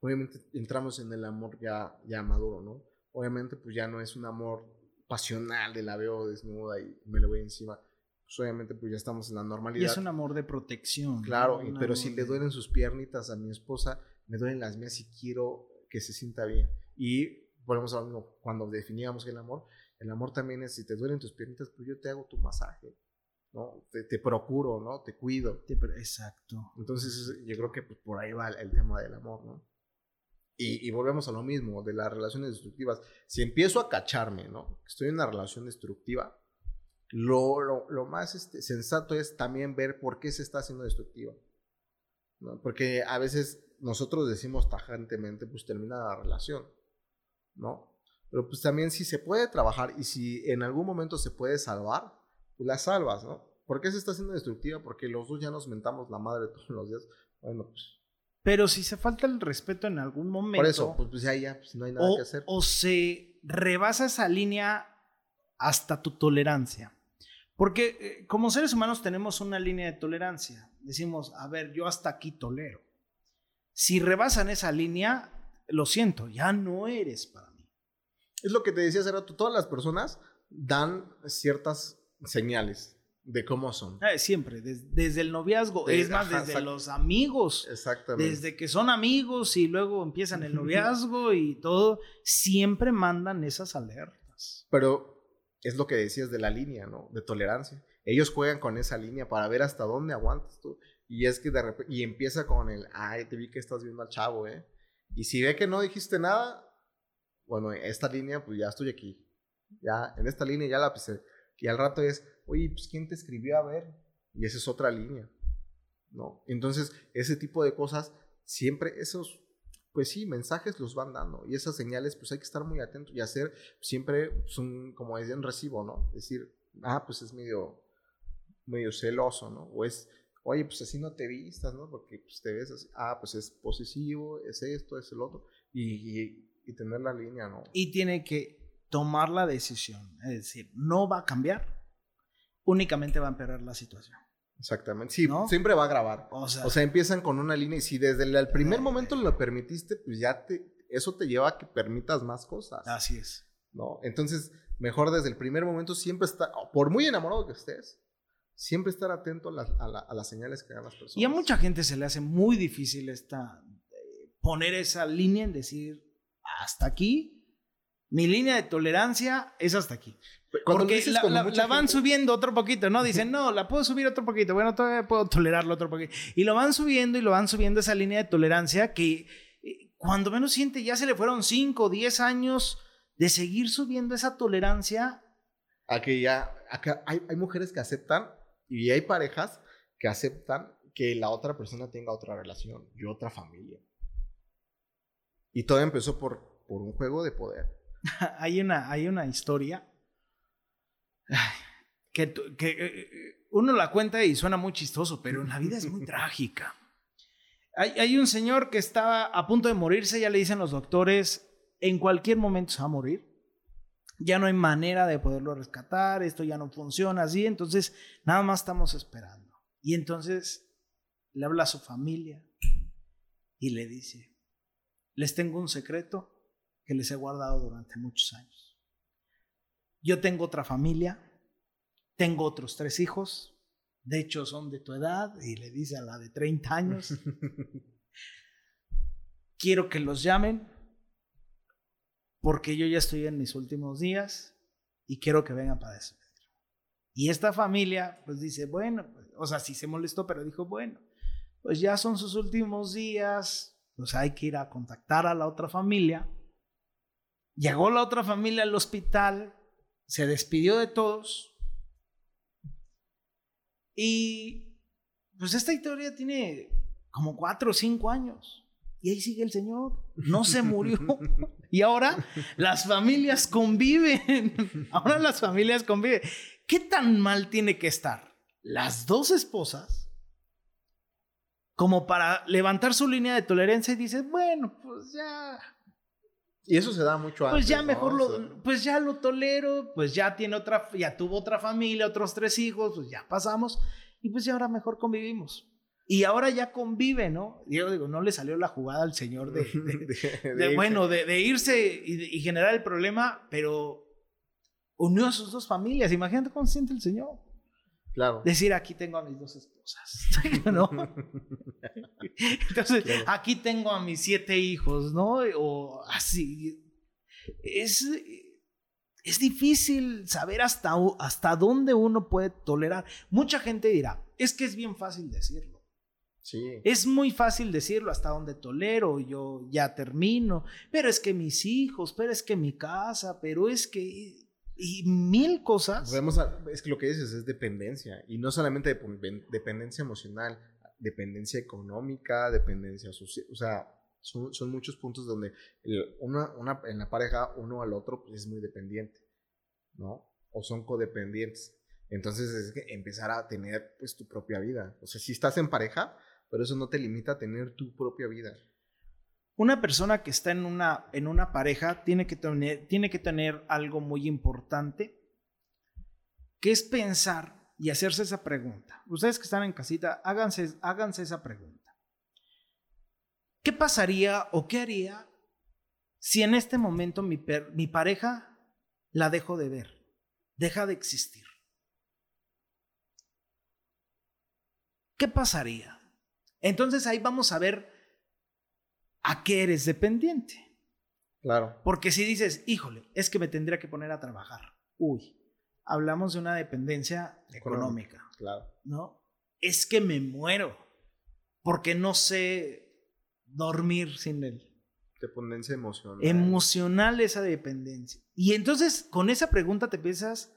Obviamente entramos en el amor ya, ya maduro, ¿no? Obviamente, pues ya no es un amor pasional de la veo desnuda y me le voy encima. Pues obviamente pues ya estamos en la normalidad. Y es un amor de protección. Claro, pero si le duelen sus piernitas a mi esposa, me duelen las mías y quiero que se sienta bien. Y volvemos a lo mismo, cuando definíamos el amor, el amor también es si te duelen tus piernitas, pues yo te hago tu masaje. ¿no? Te, procuro, ¿no? Te cuido. Exacto. Entonces yo creo que pues, por ahí va el tema del amor, ¿no? Y, volvemos a lo mismo, de las relaciones destructivas. Si empiezo a cacharme, ¿no? Estoy en una relación destructiva, lo, lo, más este, sensato es también ver por qué se está haciendo destructiva. ¿no? Porque a veces nosotros decimos tajantemente, pues termina la relación, ¿no? Pero pues también si se puede trabajar y si en algún momento se puede salvar, pues la salvas, ¿no? ¿Por qué se está haciendo destructiva? Porque los dos ya nos mentamos la madre todos los días. Bueno, pues pero si se falta el respeto en algún momento. Por eso, pues, pues ya, ya, pues, no hay nada que hacer. O se rebasa esa línea hasta tu tolerancia. Porque eh, como seres humanos tenemos una línea de tolerancia. Decimos, a ver, yo hasta aquí tolero. Si rebasan esa línea, lo siento, ya no eres para mí. Es lo que te decía hace rato, todas las personas dan ciertas señales de cómo son. Eh, siempre, desde el noviazgo, es más, desde los amigos. Exactamente. Desde que son amigos y luego empiezan el noviazgo y todo, siempre mandan esas alertas. Pero es lo que decías de la línea, ¿no? De tolerancia. Ellos juegan con esa línea para ver hasta dónde aguantas tú. Y es que de repente, y empieza con el, ay, te vi que estás viendo al chavo, ¿eh? Y si ve que no dijiste nada, bueno, esta línea, pues ya estoy aquí. Ya, en esta línea ya la pisé. Y al rato es, oye, pues ¿quién te escribió a ver? Y esa es otra línea, ¿no? Entonces, ese tipo de cosas, siempre esos pues sí, mensajes los van dando y esas señales pues hay que estar muy atentos y hacer siempre pues, un, como decían, recibo, ¿no? Decir, ah, pues es medio, medio celoso, ¿no? O es, oye, pues así no te vistas, ¿no? Porque pues te ves así, ah, pues es posesivo, es esto, es el otro, y, y tener la línea, ¿no? Y tiene que tomar la decisión, es decir, no va a cambiar, únicamente va a empeorar la situación. Exactamente. Sí, siempre va a grabar. O sea, empiezan con una línea y si desde el primer momento lo permitiste, pues ya te, eso te lleva a que permitas más cosas. Así es. ¿No? Entonces, mejor desde el primer momento siempre estar, por muy enamorado que estés, siempre estar atento a, las señales que dan las personas. Y a mucha gente se le hace muy difícil esta, eh, poner esa línea en decir, hasta aquí, mi línea de tolerancia es hasta aquí. Porque la, van subiendo otro poquito, ¿no? Dicen, no, la puedo subir otro poquito. Bueno, todavía puedo tolerarlo otro poquito. Y lo van subiendo y lo van subiendo esa línea de tolerancia que eh, cuando menos siente ya se le fueron 5 o 10 años de seguir subiendo esa tolerancia. A que ya, hay, hay mujeres que aceptan y hay parejas que aceptan que la otra persona tenga otra relación y otra familia. Y todo empezó por, por un juego de poder. hay, una, hay una historia que, que eh, uno la cuenta y suena muy chistoso, pero en la vida es muy trágica. Hay, hay, un señor que estaba a punto de morirse, ya le dicen los doctores, en cualquier momento se va a morir. Ya no hay manera de poderlo rescatar, esto ya no funciona así, entonces nada más estamos esperando. Y entonces le habla a su familia y le dice, les tengo un secreto que les he guardado durante muchos años. Yo tengo otra familia, tengo otros tres hijos, de hecho son de tu edad y le dice a la de 30 años, quiero que los llamen porque yo ya estoy en mis últimos días y quiero que vengan para despedir. Y esta familia pues dice, bueno, o sea, sí se molestó, pero dijo, bueno, pues ya son sus últimos días, pues hay que ir a contactar a la otra familia. Llegó la otra familia al hospital, se despidió de todos. Y pues esta historia tiene como cuatro o cinco años. Y ahí sigue el Señor. No se murió. Y ahora las familias conviven. Ahora las familias conviven. ¿Qué tan mal tiene que estar las dos esposas como para levantar su línea de tolerancia y dice, bueno, pues ya, y eso se da mucho antes. Pues ya mejor lo, pues ya lo tolero, pues ya tiene otra, ya tuvo otra familia, otros tres hijos, pues ya pasamos y pues ya ahora mejor convivimos. Y ahora ya convive, ¿no? Yo digo, no le salió la jugada al señor de, de, bueno, de, irse y, y, generar el problema, pero unió a sus dos familias. Imagínate cómo se siente el señor. Claro. Decir, aquí tengo a mis dos esposas, ¿no? Entonces, aquí tengo a mis siete hijos, ¿no? O así. Es, es difícil saber hasta, hasta dónde uno puede tolerar. Mucha gente dirá, es que es bien fácil decirlo. Sí. Es muy fácil decirlo hasta dónde tolero, yo ya termino, pero es que mis hijos, pero es que mi casa, pero es que y mil cosas. es que lo que dices es dependencia, y no solamente dependencia emocional, dependencia económica, dependencia social, o sea, son, son muchos puntos donde una, una, en la pareja uno al otro pues, es muy dependiente, ¿no? O son codependientes. Entonces es que empezar a tener pues tu propia vida. O sea, si estás en pareja, pero eso no te limita a tener tu propia vida. Una persona que está en una, en una pareja tiene que, tener, tiene que tener algo muy importante, que es pensar y hacerse esa pregunta. Ustedes que están en casita, háganse, háganse esa pregunta. ¿Qué pasaría o qué haría si en este momento mi, mi pareja la dejo de ver, deja de existir? ¿Qué pasaría? Entonces ahí vamos a ver a qué eres dependiente. Claro. Porque si dices, híjole, es que me tendría que poner a trabajar. Uy, hablamos de una dependencia económica. Claro. ¿No? Es que me muero porque no sé dormir sin él. Dependencia emocional. Emocional esa dependencia. Y entonces con esa pregunta te empiezas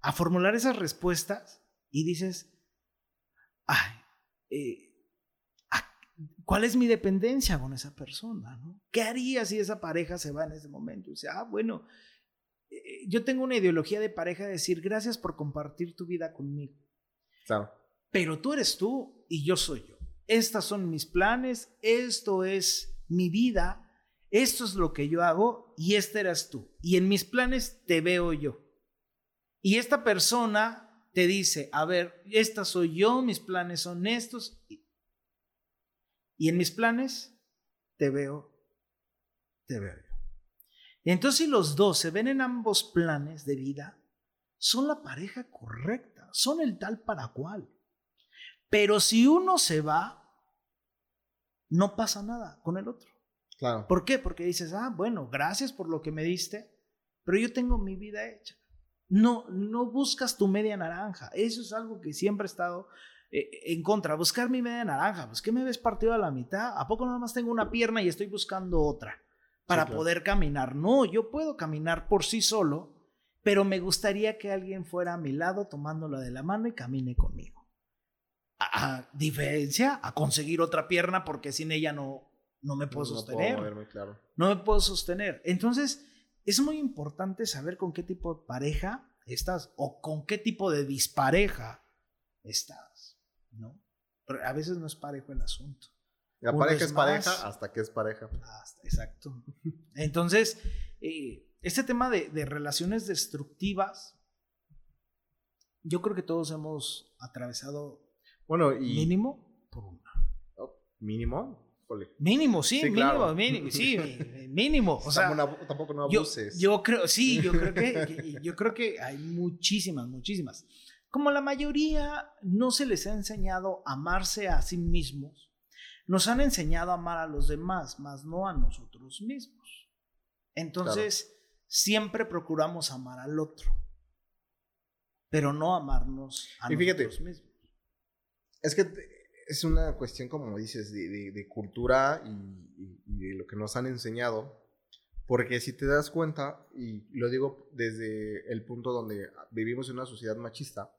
a formular esas respuestas y dices, ay, eh, ¿Cuál es mi dependencia con esa persona? ¿no? ¿Qué haría si esa pareja se va en ese momento? Y dice, ah, bueno, eh, yo tengo una ideología de pareja de decir gracias por compartir tu vida conmigo. Claro. Pero tú eres tú y yo soy yo. Estos son mis planes, esto es mi vida, esto es lo que yo hago y este eras tú. Y en mis planes te veo yo. Y esta persona te dice, a ver, esta soy yo, mis planes son estos. Y en mis planes te veo, te veo yo. Y entonces si los dos se ven en ambos planes de vida, son la pareja correcta, son el tal para cual. Pero si uno se va, no pasa nada con el otro. Claro. ¿Por qué? Porque dices, ah, bueno, gracias por lo que me diste, pero yo tengo mi vida hecha. No, no buscas tu media naranja. Eso es algo que siempre he estado en contra. Buscar mi media naranja. Pues, ¿qué me ves partido a la mitad? ¿A poco nada más tengo una pierna y estoy buscando otra? para poder caminar. No, yo puedo caminar por sí solo, pero me gustaría que alguien fuera a mi lado tomándola de la mano y camine conmigo. A, diferencia a conseguir otra pierna porque sin ella no, no me puedo sostener. No me puedo sostener. Entonces, es muy importante saber con qué tipo de pareja estás o con qué tipo de dispareja estás, ¿no? Pero a veces no es parejo el asunto. La pareja es pareja hasta que es pareja. exacto. Entonces, eh, este tema de, relaciones destructivas, yo creo que todos hemos atravesado bueno, y... mínimo por una. Oh, ¿Mínimo? Mínimo, sí, mínimo, mínimo, sí, mínimo. O sea, tampoco no abuses. Yo, creo, sí, yo creo que, yo creo que hay muchísimas, muchísimas. Como la mayoría no se les ha enseñado a amarse a sí mismos, nos han enseñado a amar a los demás, más no a nosotros mismos. Entonces, siempre procuramos amar al otro, pero no amarnos a y fíjate, nosotros mismos. Es que es una cuestión, como dices, de, cultura y, de lo que nos han enseñado. Porque si te das cuenta, y lo digo desde el punto donde vivimos en una sociedad machista,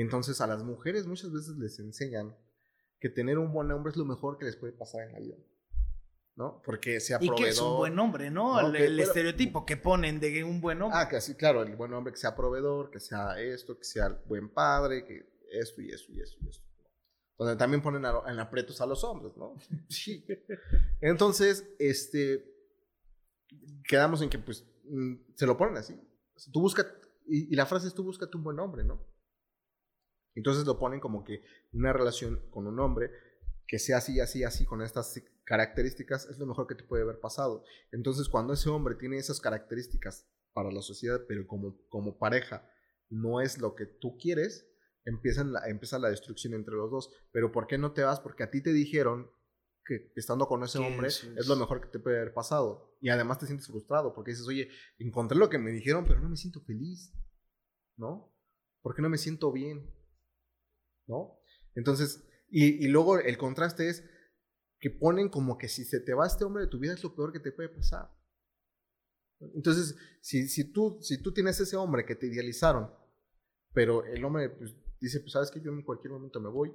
entonces a las mujeres muchas veces les enseñan que tener un buen hombre es lo mejor que les puede pasar en la vida. ¿No? Porque sea proveedor. Y que es un buen hombre, ¿no? el, estereotipo que ponen de un buen hombre. Ah, que sí, claro, el buen hombre que sea proveedor, que sea esto, que sea buen padre, que esto y esto y esto y esto. Donde también ponen en aprietos a los hombres, ¿no? Sí. Entonces, este, quedamos en que, pues, mm, se lo ponen así. Tú busca, y, y la frase es tú búscate un buen hombre, ¿no? Entonces lo ponen como que una relación con un hombre que sea así, así, así, con estas características, es lo mejor que te puede haber pasado. Entonces, cuando ese hombre tiene esas características para la sociedad, pero como, como pareja no es lo que tú quieres, empiezan la, empieza la destrucción entre los dos. Pero ¿por qué no te vas? Porque a ti te dijeron que estando con ese hombre es lo mejor que te puede haber pasado. Y además te sientes frustrado porque dices, oye, encontré lo que me dijeron, pero no me siento feliz. ¿No? ¿Por qué no me siento bien? ¿No? Entonces, y, luego el contraste es que ponen como que si se te va este hombre de tu vida es lo peor que te puede pasar. Entonces, si, si, tú, si tú tienes ese hombre que te idealizaron, pero el hombre pues, dice, pues sabes que yo en cualquier momento me voy,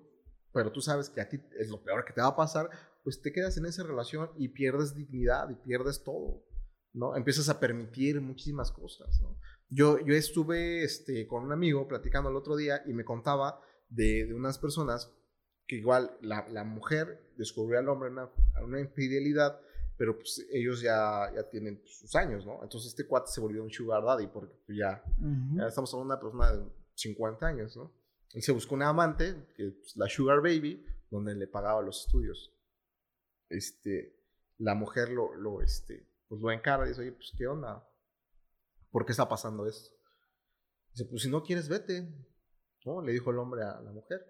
pero tú sabes que a ti es lo peor que te va a pasar, pues te quedas en esa relación y pierdes dignidad y pierdes todo, ¿no? Empiezas a permitir muchísimas cosas, ¿no? Yo, yo estuve este, con un amigo platicando el otro día y me contaba de, unas personas que igual la, la, mujer descubrió al hombre una, una infidelidad, pero pues ellos ya, ya tienen sus años, ¿no? Entonces este cuate se volvió un sugar daddy porque pues, ya, estamos hablando de una persona de 50 años, ¿no? Él se buscó una amante, que, pues, la sugar baby, donde le pagaba los estudios. Este, la mujer lo, lo, este, pues lo encara y dice, oye, pues, ¿qué onda? ¿Por qué está pasando esto? Dice, pues si no quieres, vete. ¿No? Le dijo el hombre a la mujer.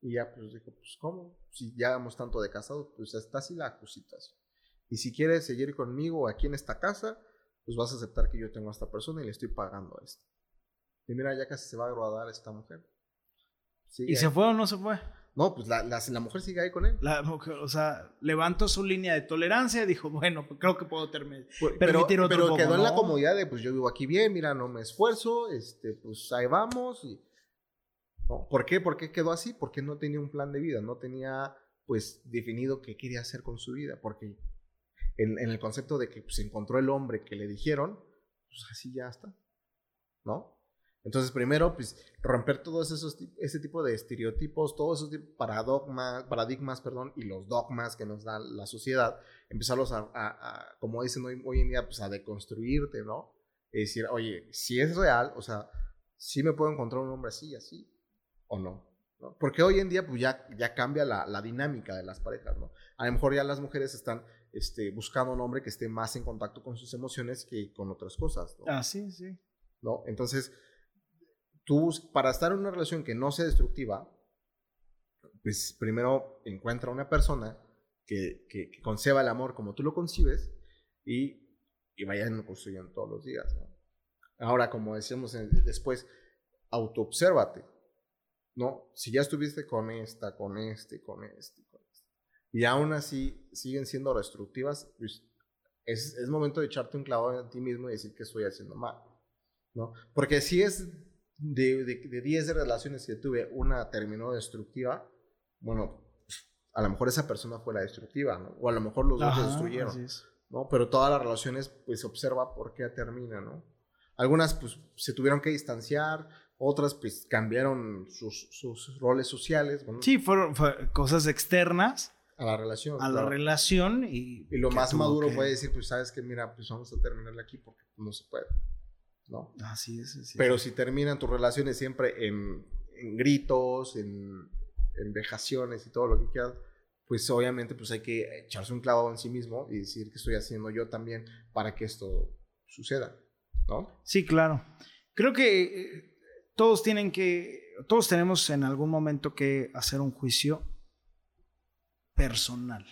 Y ya pues dijo, pues ¿cómo? Si ya hemos tanto de casados, pues está así la cositas. Y si quieres seguir conmigo aquí en esta casa, pues vas a aceptar que yo tengo a esta persona y le estoy pagando a esto. Y mira, ya casi se va a graduar esta mujer. ¿Y se fue o no se fue? No, pues la, la, mujer sigue ahí con él. La mujer, o sea, levantó su línea de tolerancia y dijo, bueno, pues creo que puedo terminar. Pero, pero, pero quedó en la comodidad de, pues yo vivo aquí bien, mira, no me esfuerzo, este, pues ahí vamos. Y, ¿Por qué? ¿Por qué quedó así? Porque no tenía un plan de vida, no tenía pues definido qué quería hacer con su vida, porque en, el concepto de que se pues, encontró el hombre que le dijeron, pues así ya está, ¿no? Entonces, primero, pues, romper todos esos, ese tipo de estereotipos, todos esos paradigmas, paradigmas, perdón, y los dogmas que nos da la sociedad, empezarlos a, como dicen hoy, en día, pues, a deconstruirte, ¿no? Y decir, oye, si es real, o sea, si me puedo encontrar un hombre así, así, o no. ¿no? Porque hoy en día, pues, ya, ya cambia la, la, dinámica de las parejas, ¿no? A lo mejor ya las mujeres están este, buscando un hombre que esté más en contacto con sus emociones que con otras cosas, ¿no? Ah, sí, sí. ¿No? Entonces tú, para estar en una relación que no sea destructiva, pues primero encuentra una persona que, que, conceba el amor como tú lo concibes y, y vayan construyendo todos los días. Ahora, como decíamos después, autoobsérvate, ¿no? Si ya estuviste con esta, con este, con este, con este, y aún así siguen siendo destructivas, pues es, es momento de echarte un clavo en ti mismo y decir que estoy haciendo mal, ¿no? Porque si es de, de, 10 de relaciones que tuve, una terminó destructiva, bueno, a lo mejor esa persona fue la destructiva, ¿no? O a lo mejor los dos destruyeron, ¿no? Pero todas las relaciones, pues, observa por qué terminan, ¿no? Algunas, pues, se tuvieron que distanciar, otras, pues, cambiaron sus, sus roles sociales. sí, fueron, cosas externas. A la relación. A la relación y... Y lo más maduro fue decir, pues, sabes que, mira, pues, vamos a terminarla aquí porque no se puede. ¿no? Así es. Pero si terminan tus relaciones siempre en, gritos, en, vejaciones y todo lo que quieras, pues obviamente pues hay que echarse un clavo en sí mismo y decir que estoy haciendo yo también para que esto suceda, ¿no? Sí, claro. Creo que eh, todos tienen que, todos tenemos en algún momento que hacer un juicio personal,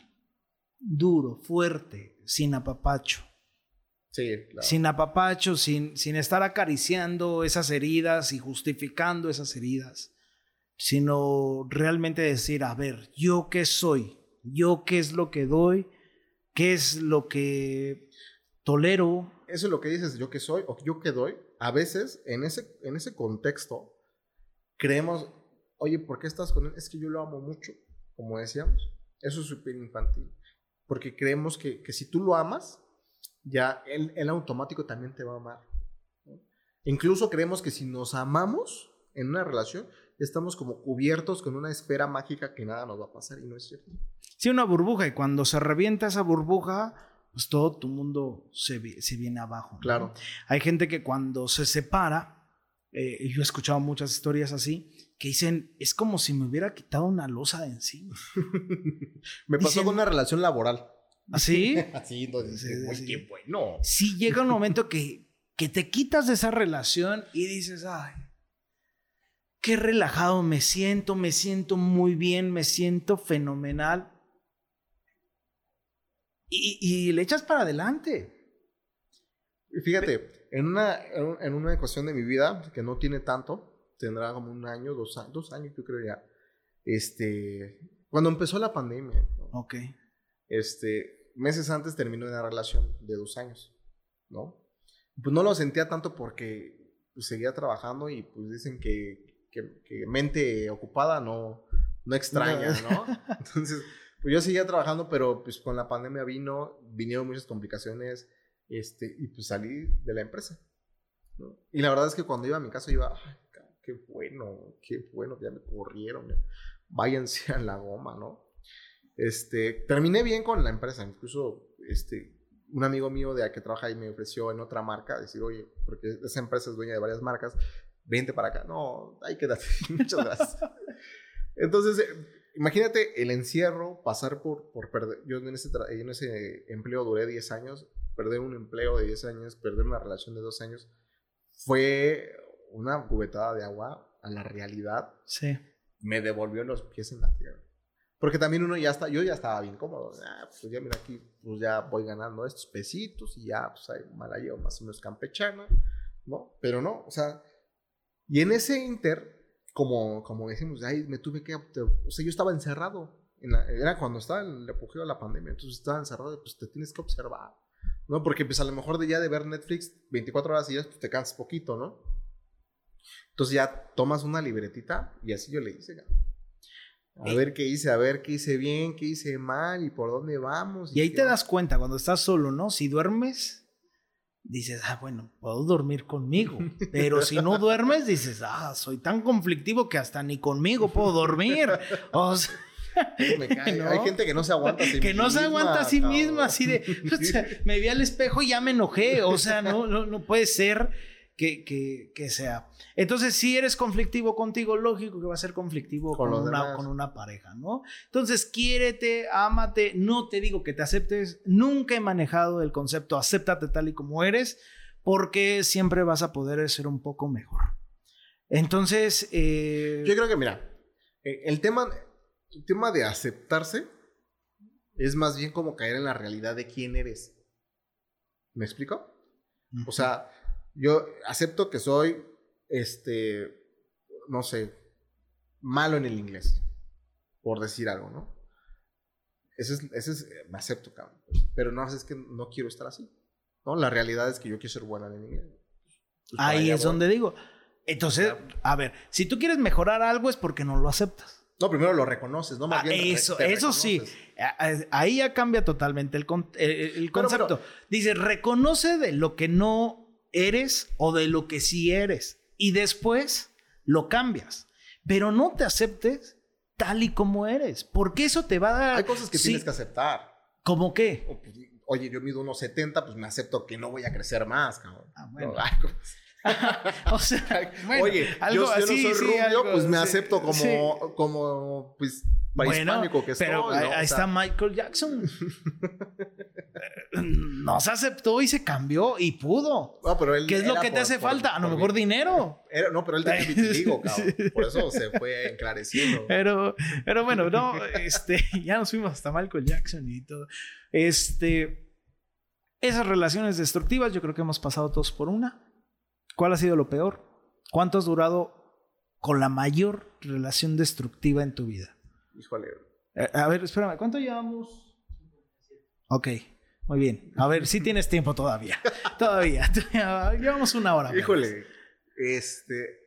duro, fuerte, sin apapacho. Sin apapacho, sin, sin estar acariciando esas heridas y justificando esas heridas, sino realmente decir, a ver, ¿yo qué soy? ¿Yo qué es lo que doy? ¿Qué es lo que tolero? Eso es lo que dices, yo qué soy o yo qué doy. A veces, en ese, en ese contexto, creemos, oye, ¿por qué estás con él? Es que yo lo amo mucho, como decíamos. Eso es súper infantil. Porque creemos que, que si tú lo amas, ya él, automático también te va a amar. Incluso creemos que si nos amamos en una relación, estamos como cubiertos con una esfera mágica que nada nos va a pasar y no es cierto. Sí, una burbuja y cuando se revienta esa burbuja, pues todo tu mundo se, se viene abajo. Claro. Hay gente que cuando se separa, eh, yo he escuchado muchas historias así, que dicen, es como si me hubiera quitado una losa de encima. me pasó con una relación laboral. ¿Así? Así, entonces, sí, bueno. Sí, llega un momento que, que te quitas de esa relación y dices, ay, qué relajado me siento, me siento muy bien, me siento fenomenal. Y, y le echas para adelante. Fíjate, en una, en una ecuación de mi vida que no tiene tanto, tendrá como un año, dos, dos años, yo creo ya. Este, cuando empezó la pandemia. Ok. Este, meses antes terminó una relación de dos años, ¿no? Pues no lo sentía tanto porque pues, seguía trabajando y pues dicen que, que, mente ocupada no, no extraña, ¿no? Entonces, pues yo seguía trabajando, pero pues con la pandemia vino, vinieron muchas complicaciones, este, y pues salí de la empresa, ¿no? Y la verdad es que cuando iba a mi casa iba, ay, qué bueno, qué bueno, ya me corrieron, váyanse a la goma, ¿no? Este, terminé bien con la empresa, incluso este, un amigo mío de que trabaja ahí me ofreció en otra marca, decir, oye, porque esa empresa es dueña de varias marcas, vente para acá. No, ahí quédate, muchas gracias. Entonces, eh, imagínate el encierro, pasar por, por perder, yo en ese, en ese empleo duré 10 años, perder un empleo de 10 años, perder una relación de 2 años, fue una cubetada de agua a la realidad. Sí. Me devolvió los pies en la tierra. Porque también uno ya está, yo ya estaba bien cómodo. Ah, pues ya mira aquí, pues ya voy ganando estos pesitos y ya, pues ahí me la llevo más o menos campechana, ¿no? Pero no, o sea, y en ese inter, como, como decimos, ahí me tuve que, o sea, yo estaba encerrado. era cuando estaba en el apogeo de la pandemia, entonces estaba encerrado, pues te tienes que observar, ¿no? Porque pues a lo mejor de ya de ver Netflix 24 horas y ya pues, te cansas poquito, ¿no? Entonces ya tomas una libretita y así yo le hice, A ver qué hice, a ver qué hice bien, qué hice mal y por dónde vamos. Y, ahí te das cuenta cuando estás solo, ¿no? Si duermes, dices, ah, bueno, puedo dormir conmigo. Pero si no duermes, dices, ah, soy tan conflictivo que hasta ni conmigo puedo dormir. O sea, me cae. Hay gente que no se aguanta a sí que no se aguanta a sí misma, así de, o sea, me vi al espejo y ya me enojé. O sea, no, no, no puede ser que, que, que, sea. Entonces, si eres conflictivo contigo, lógico que va a ser conflictivo con, una, con una pareja, ¿no? Entonces, quiérete, ámate, no te digo que te aceptes, nunca he manejado el concepto acéptate tal y como eres, porque siempre vas a poder ser un poco mejor. Entonces, eh... yo creo que, mira, eh, el tema, el tema de aceptarse es más bien como caer en la realidad de quién eres. ¿Me explico? O sea, yo acepto que soy, este, no sé, malo en el inglés, por decir algo, ¿no? Ese es, ese es me acepto, cabrón. Pero no, es que no quiero estar así, ¿no? La realidad es que yo quiero ser buena en el inglés. Pues Ahí es donde digo. Entonces, a ver, si tú quieres mejorar algo es porque no lo aceptas. No, primero lo reconoces, ¿no? Más ah, eso, eso sí. Ahí ya cambia totalmente el, el, concepto. Dice, reconoce de lo que no eres o de lo que sí eres. Y después lo cambias. Pero no te aceptes tal y como eres. Porque eso te va a dar... Hay cosas que tienes que aceptar. ¿Cómo qué? Pues, oye, yo mido unos 70, pues me acepto que no voy a crecer más, cabrón. Ah, bueno. o sea, oye, yo, no soy rubio, pues me acepto como, como, pues, bueno, que pero ahí, está Michael Jackson. no se aceptó y se cambió y pudo. ¿Qué es lo que te hace falta? A lo mejor dinero. no, pero él tenía vitiligo, cabrón. Por eso se fue enclareciendo. Pero, pero bueno, no, este, ya nos fuimos hasta Michael Jackson y todo. Este, esas relaciones destructivas, yo creo que hemos pasado todos por una. ¿Cuál ha sido lo peor? ¿Cuánto has durado con la mayor relación destructiva en tu vida? Híjole. Eh, a ver, espérame, ¿cuánto llevamos? Ok, muy bien. A ver, si tienes tiempo todavía. todavía. Llevamos una hora. Híjole, este...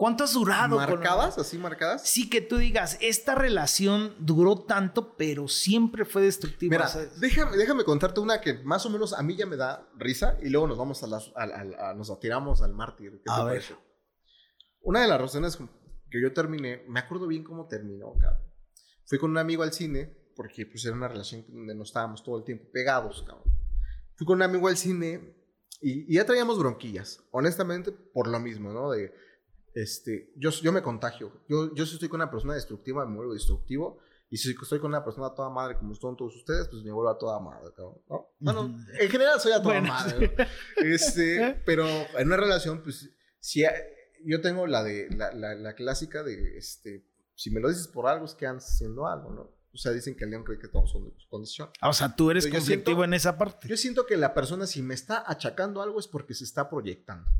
¿Cuánto has durado? ¿Marcadas? ¿Así marcadas? Sí, que tú digas, esta relación duró tanto, pero siempre fue destructiva. Mira, déjame, déjame contarte una que más o menos a mí ya me da risa y luego nos vamos a las, nos atiramos al mártir. a ver. Una de las razones que yo terminé, me acuerdo bien cómo terminó, cabrón. Fui con un amigo al cine, porque pues era una relación donde no estábamos todo el tiempo pegados, cabrón. Fui con un amigo al cine y, ya traíamos bronquillas, honestamente, por lo mismo, ¿no? De, este, yo, yo me contagio. Yo, yo si estoy con una persona destructiva, me vuelvo destructivo. Y si estoy con una persona toda madre como son todos ustedes, pues me vuelvo a toda madre, ¿no? Bueno, en general soy a toda madre, Este, pero en una relación, pues, si yo tengo la de la, la, clásica de este si me lo dices por algo es que andas haciendo algo, ¿no? O sea, dicen que el león cree que todos son de su condición. Ah, o sea, tú eres conflictivo en esa parte. Yo siento que la persona si me está achacando algo es porque se está proyectando.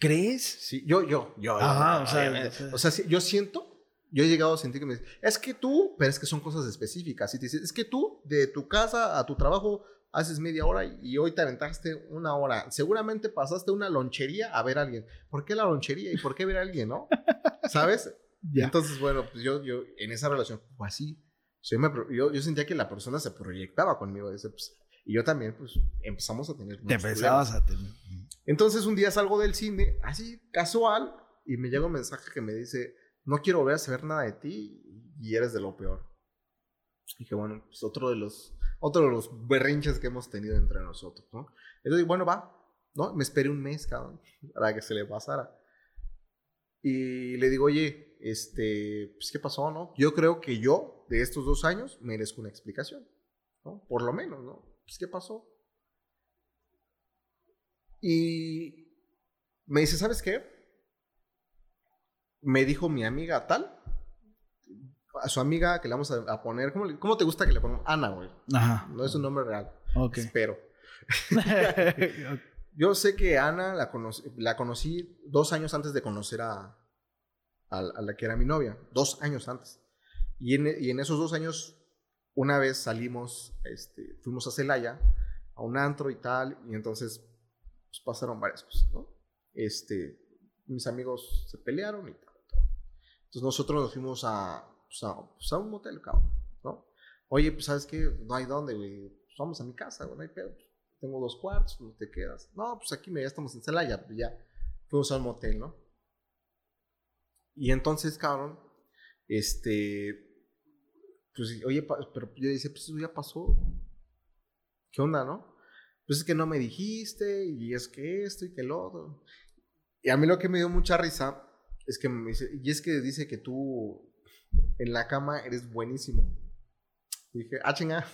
¿Crees? Sí, yo, yo, yo. Ajá, o sea, o sea yo siento, yo he llegado a sentir que me dicen, es que tú, pero es que son cosas específicas. Y te dicen, es que tú, de tu casa a tu trabajo, haces media hora y hoy te aventaste una hora. Seguramente pasaste una lonchería a ver a alguien. ¿Por qué la lonchería y por qué ver a alguien, no? ¿Sabes? Entonces, bueno, pues yo, yo en esa relación fue así. yo, yo, sentía que la persona se proyectaba conmigo. Pues, y yo también, pues, empezamos a tener. Te empezabas a tener. Entonces, un día salgo del cine, así, casual, y me llega un mensaje que me dice: No quiero volver a saber nada de ti y eres de lo peor. Y dije, bueno, pues otro de los otro de los berrinches que hemos tenido entre nosotros, ¿no? Entonces, bueno, va, ¿no? Me esperé un mes, cabrón, para que se le pasara. Y le digo, oye, este, pues, ¿qué pasó, no? Yo creo que yo, de estos dos años, merezco una explicación, ¿no? Por lo menos, ¿no? Pues, ¿qué pasó? Y me dice, ¿sabes qué? Me dijo mi amiga tal, a su amiga que le vamos a, poner, ¿cómo, ¿cómo, te gusta que le pongamos? Ana, güey. Ajá. No es un nombre real. Ok. Espero. Yo sé que Ana la, la conocí dos años antes de conocer a, a, la que era mi novia. Dos años antes. Y en, y en esos dos años, una vez salimos, este, fuimos a Celaya, a un antro y tal, y entonces pues, pasaron varias cosas, ¿no? Este, mis amigos se pelearon y tal. Entonces nosotros nos fuimos a, pues pues a un motel, cabrón, ¿no? Oye, pues sabes qué, no hay dónde, güey, pues vamos a mi casa, güey, no hay pedo. Tengo dos cuartos, ¿dónde te quedas? No, pues aquí ya estamos en Celaya, ya fuimos al motel, ¿no? Y entonces, cabrón, este, pues, oye, pero yo decía, pues eso ya pasó. ¿Qué onda, no? Pues es que no me dijiste, y es que esto y que lo otro. Y a mí lo que me dio mucha risa es que me dice, y es que dice que tú en la cama eres buenísimo. Dije, ah, chinga,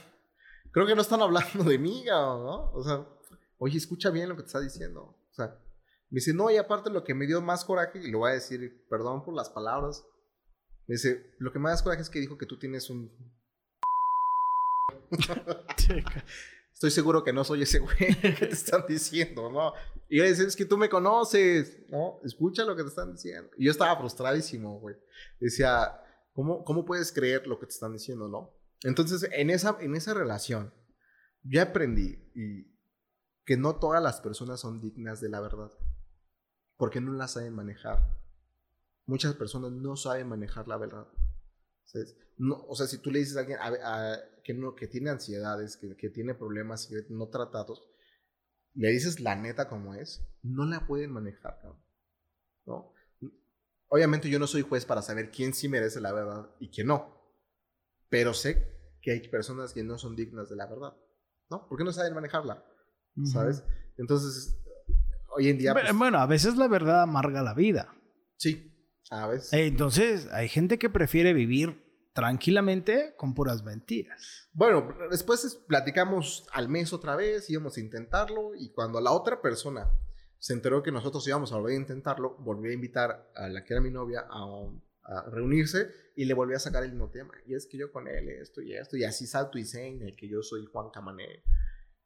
creo que no están hablando de mí, ¿no? O sea, oye, escucha bien lo que te está diciendo. O sea, me dice, no, y aparte lo que me dio más coraje, y lo voy a decir, perdón por las palabras, me dice, lo que más coraje es que dijo que tú tienes un... Estoy seguro que no soy ese güey que te están diciendo, ¿no? Y yo decía, es que tú me conoces, ¿no? Escucha lo que te están diciendo. Y yo estaba frustradísimo, güey. Decía, ¿cómo, ¿cómo puedes creer lo que te están diciendo, no? Entonces, en esa, en esa relación, yo aprendí y que no todas las personas son dignas de la verdad, porque no la saben manejar muchas personas no saben manejar la verdad. No, o sea, si tú le dices a alguien que, no, que tiene ansiedades, que, que tiene problemas no tratados, le dices la neta como es, no la pueden manejar, ¿no? Obviamente yo no soy juez para saber quién sí merece la verdad y quién no, pero sé que hay personas que no son dignas de la verdad, ¿no? Porque no saben manejarla, ¿sabes? Entonces, hoy en día... Pues bueno, a veces la verdad amarga la vida. Sí, a veces. Entonces, hay gente que prefiere vivir tranquilamente con puras mentiras. Bueno, después platicamos al mes otra vez, íbamos a intentarlo y cuando la otra persona se enteró que nosotros íbamos a volver a intentarlo, volví a invitar a la que era mi novia a, reunirse y le volví a sacar el mismo tema. Y es que yo con él esto y esto, y así salto y seña que yo soy Juan Camané.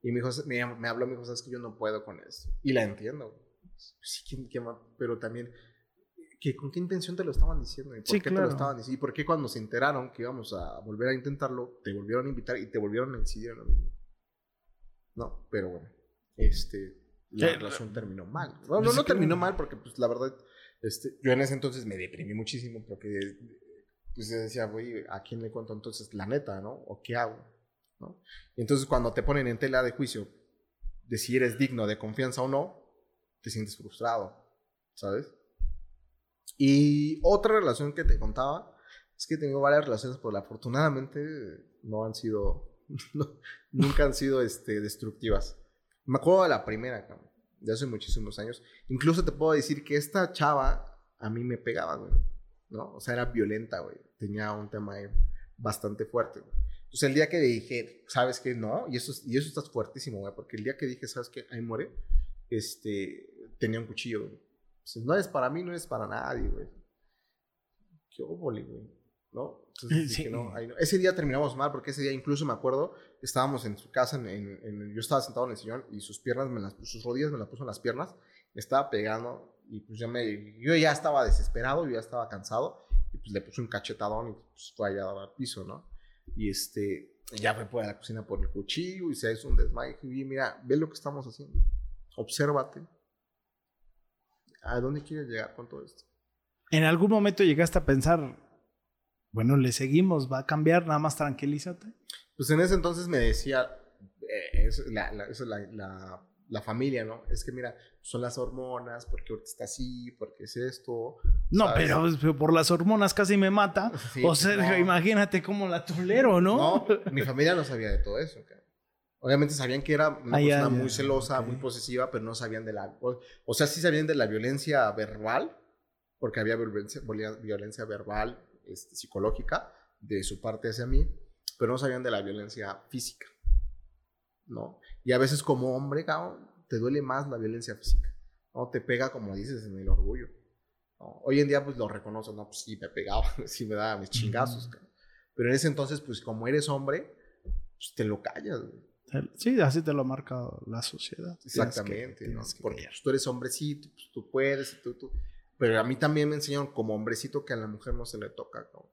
Y me, dijo, me, habló, me dijo, sabes que yo no puedo con eso. Y la entiendo. Sí, ¿quién, quién, pero también que con qué intención te lo estaban diciendo y por qué te lo estaban diciendo y por qué cuando se enteraron que íbamos a volver a intentarlo te volvieron a invitar y te volvieron a incidir en lo mismo. No pero bueno este la relación terminó mal. No no, terminó mal porque pues la verdad este yo en ese entonces me deprimí muchísimo porque pues decía güey a quién le cuento entonces la neta no o qué hago no y entonces cuando te ponen en tela de juicio de si eres digno de confianza o no te sientes frustrado sabes y otra relación que te contaba es que tengo varias relaciones, pero afortunadamente no han sido, nunca han sido este, destructivas. Me acuerdo de la primera, de hace muchísimos años. Incluso te puedo decir que esta chava a mí me pegaba, güey. ¿No? O sea, era violenta, güey. Tenía un tema bastante fuerte, güey. Entonces, el día que dije, ¿sabes qué? No, y eso, y eso está fuertísimo, güey. Porque el día que dije, ¿sabes qué? Ahí muere, este, tenía un cuchillo, güey no es para mí, no es para nadie, güey. Qué óvole, güey. ¿No? Ese día terminamos mal porque ese día incluso me acuerdo, estábamos en su casa, en, yo estaba sentado en el sillón y sus piernas, me las, sus rodillas me las puso en las piernas, me estaba pegando y pues ya me, yo ya estaba desesperado, yo ya estaba cansado y pues le puse un cachetadón y pues fue allá al piso, ¿no? Y este, ya fue por la cocina por el cuchillo y se hizo un desmayo y mira, ve lo que estamos haciendo, obsérvate, ¿A dónde quieres llegar con todo esto? ¿En algún momento llegaste a pensar, bueno, le seguimos, va a cambiar, nada más tranquilízate? Pues en ese entonces me decía, eh, la, la, la, familia, ¿no? Es que mira, son las hormonas, porque ahorita está así, porque es esto. No, pero, por las hormonas casi me mata. o sea, imagínate cómo la tolero, ¿no? No, mi familia no sabía de todo eso. Obviamente sabían que era una persona muy celosa, muy posesiva, pero no sabían de la... O, sea, sí sabían de la violencia verbal, porque había violencia, violencia verbal, este, psicológica, de su parte hacia mí, pero no sabían de la violencia física, ¿no? Y a veces como hombre, cabrón, te duele más la violencia física, ¿no? Te pega, como dices, en el orgullo. Hoy en día, pues lo reconozco, no, pues sí, me pegaba, sí me daba mis chingazos, Pero en ese entonces, pues como eres hombre, pues te lo callas, güey. Sí, así te lo marca la sociedad. Exactamente, ¿no? Porque pues, tú eres hombrecito, pues, tú puedes, tú, tú. Pero a mí también me enseñaron como hombrecito que a la mujer no se le toca, ¿no?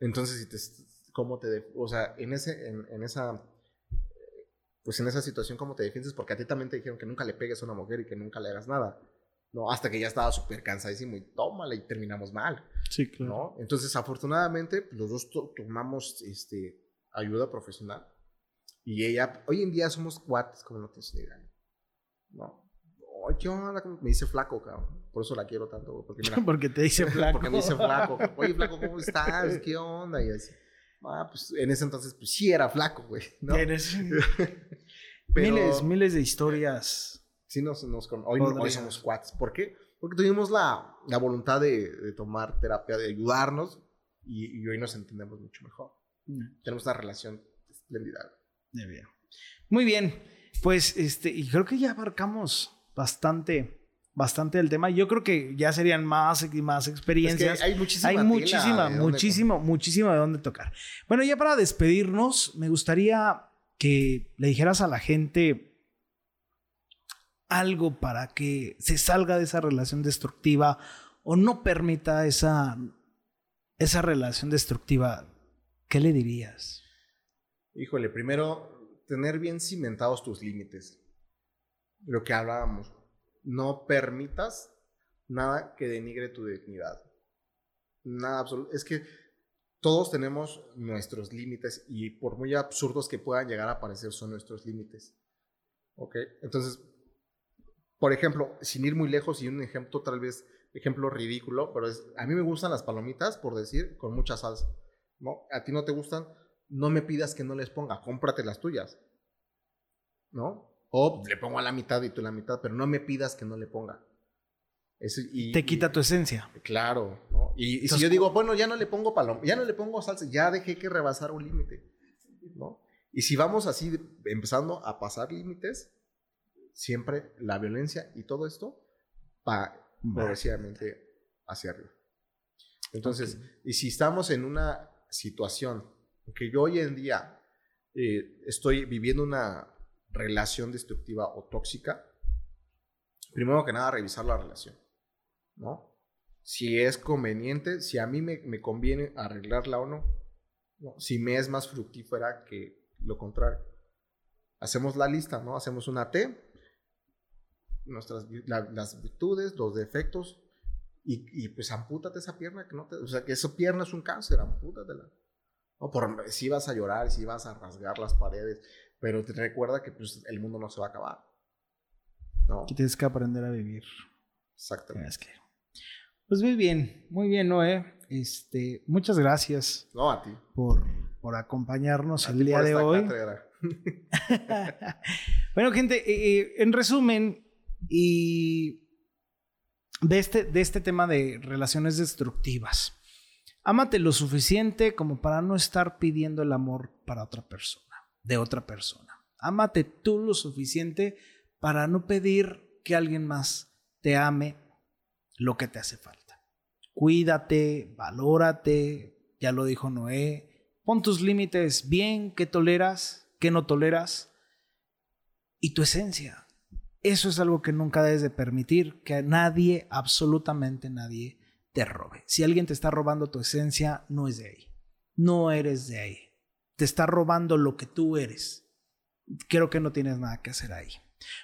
Entonces, si te, ¿cómo te, o sea, en ese, en, esa, pues en esa situación, ¿cómo te defiendes? Porque a ti también te dijeron que nunca le pegues a una mujer y que nunca le hagas nada. ¿no? Hasta que ya estaba súper cansadísimo y tómala y terminamos mal, Sí, claro. ¿no? Entonces, afortunadamente, pues, los dos to- tomamos este, ayuda profesional y ella, hoy en día somos cuates, como no tienes ni idea, ¿no? Ay, ¿qué onda? Me dice flaco, cabrón. Por eso la quiero tanto, güey, porque mira, Porque te dice flaco. porque me dice flaco. Oye, flaco, ¿cómo estás? ¿Qué onda? Y así. Ah, pues en ese entonces, pues sí era flaco, güey, ¿no? Tienes Pero miles, miles de historias. sí nos, nos hoy, hoy somos cuates. ¿Por qué? Porque tuvimos la, la voluntad de, de tomar terapia, de ayudarnos y, y hoy nos entendemos mucho mejor. Tenemos una relación espléndida. Muy bien. Muy bien. Pues este, y creo que ya abarcamos bastante, bastante el tema. Yo creo que ya serían más y más Es que experiencias. hay muchísima hay tela muchísima, muchísimo, muchísimo de dónde tocar. Bueno, ya para despedirnos, me gustaría que le dijeras a la gente algo para que se salga de esa relación destructiva o no permita esa, esa relación destructiva. ¿Qué le dirías? Híjole, primero, tener bien cimentados tus límites. Lo que hablábamos. No permitas nada que denigre tu dignidad. Nada absoluto. Es que todos tenemos nuestros límites y por muy absurdos que puedan llegar a parecer, son nuestros límites. ¿Ok? Entonces, por ejemplo, sin ir muy lejos y un ejemplo tal vez, ejemplo ridículo, pero es, a mí me gustan las palomitas, por decir, con mucha salsa. ¿No? A ti no te gustan, no me pidas que no les ponga, cómprate las tuyas. ¿No? O le pongo a la mitad y tú la mitad, pero no me pidas que no le ponga. Eso, y, Te quita y- tu esencia. Claro, ¿no? Y, y si yo digo, bueno, ya no le pongo palom, ya no le pongo salsa, ya dejé que rebasar un límite, ¿no? Y si vamos así empezando a pasar límites, siempre la violencia y todo esto va progresivamente hacia arriba. Entonces, y si estamos en una situación en que yo hoy en día eh, estoy viviendo una relación destructiva o tóxica, primero que nada revisar la relación, ¿no? Si es conveniente, si a mí me, me conviene arreglarla o no, si me es más fructífera que lo contrario. Hacemos la lista, ¿no? Hacemos una T, nuestras, las virtudes, los defectos, y, y, pues ampútate esa pierna, que no te, o sea, que esa pierna es un cáncer, ampútatela. No, por, si vas a llorar, si vas a rasgar las paredes, pero te recuerda que pues, el mundo no se va a acabar. ¿No? Que tienes que aprender a vivir. Exactamente. Es Pues muy bien, muy bien, Noé. Este, muchas gracias No, a ti. por, por acompañarnos A el día de hoy. bueno, gente, eh, eh, en resumen, y de este, de este tema de relaciones destructivas. Ámate lo suficiente como para no estar pidiendo el amor para otra persona, de otra persona. Ámate tú lo suficiente para no pedir que alguien más te ame lo que te hace falta. Cuídate, valórate, ya lo dijo Noé, pon tus límites bien, qué toleras, qué no toleras y tu esencia. Eso es algo que nunca debes de permitir, que nadie, absolutamente nadie, te robe. Si alguien te está robando tu esencia, no es de ahí. No eres de ahí. Te está robando lo que tú eres. Creo que no tienes nada que hacer ahí.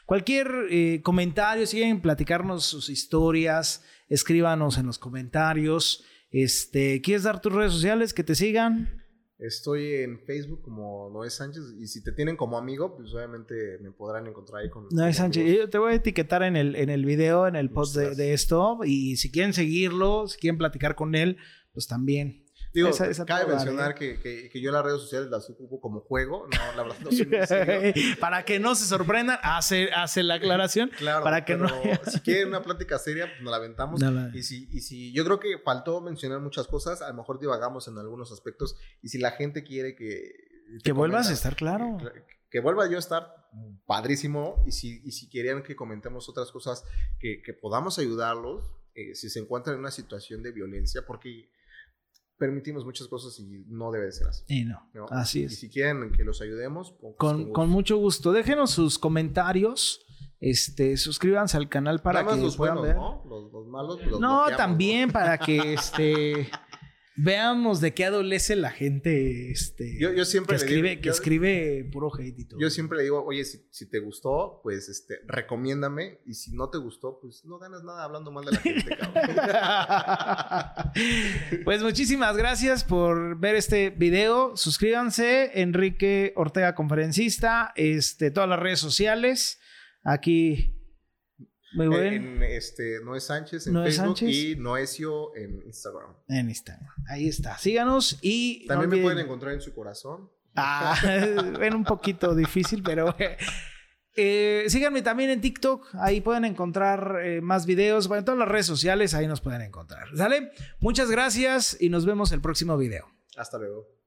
Cualquier eh, comentario, si quieren platicarnos sus historias, escríbanos en los comentarios. Este, ¿Quieres dar tus redes sociales que te sigan? Estoy en Facebook como Noé Sánchez y si te tienen como amigo, pues obviamente me podrán encontrar ahí con... No, como Sánchez, yo te voy a etiquetar en el, en el video, en el post de, de esto. Y si quieren seguirlo, si quieren platicar con él, pues también. Digo, esa- esa cabe mencionar que, que, que yo las redes sociales las ocupo como juego, no, la verdad no soy serio. Para que no se sorprendan, hace, hace la aclaración. Claro, Para que no- si quieren una plática seria, pues nos la aventamos. No Y si, y si yo creo que faltó mencionar muchas cosas, a lo mejor divagamos en algunos aspectos. Y si la gente quiere que. Que vuelvas a estar claro. Que, que vuelva yo a estar padrísimo. Y si, y si querían que comentemos otras cosas, que, que podamos ayudarlos eh, si se encuentran en una situación de violencia, porque permitimos muchas cosas y no debe de ser así. Y no, ¿no? así Y es. si quieren que los ayudemos, pues, Con, con mucho gusto. Déjenos sus comentarios. Este, suscríbanse al canal para Nada más que los puedan buenos, ver. ¿no? Los, los malos. los No, también para que este Veamos de qué adolece la gente este, Yo, yo siempre que le escribe, digo, que yo- escribe puro hate y todo. Yo siempre le digo, oye, si, si te gustó, pues este, recomiéndame. Y si no te gustó, pues no ganas nada hablando mal de la gente, cabrón. pues muchísimas gracias por ver este video. Suscríbanse, Enrique Ortega Conferencista, este, todas las redes sociales. Aquí, muy bueno, en, en este, Noé Sánchez en Noé Facebook Sánchez. y Noesio en Instagram. Instagram. Ahí está. Síganos y. También no me pueden encontrar en su corazón. Ah, bueno, un poquito difícil, pero. eh, síganme también en TikTok, ahí pueden encontrar eh, más videos, bueno, en todas las redes sociales, ahí nos pueden encontrar. ¿Sale? Muchas gracias y nos vemos el próximo video. Hasta luego.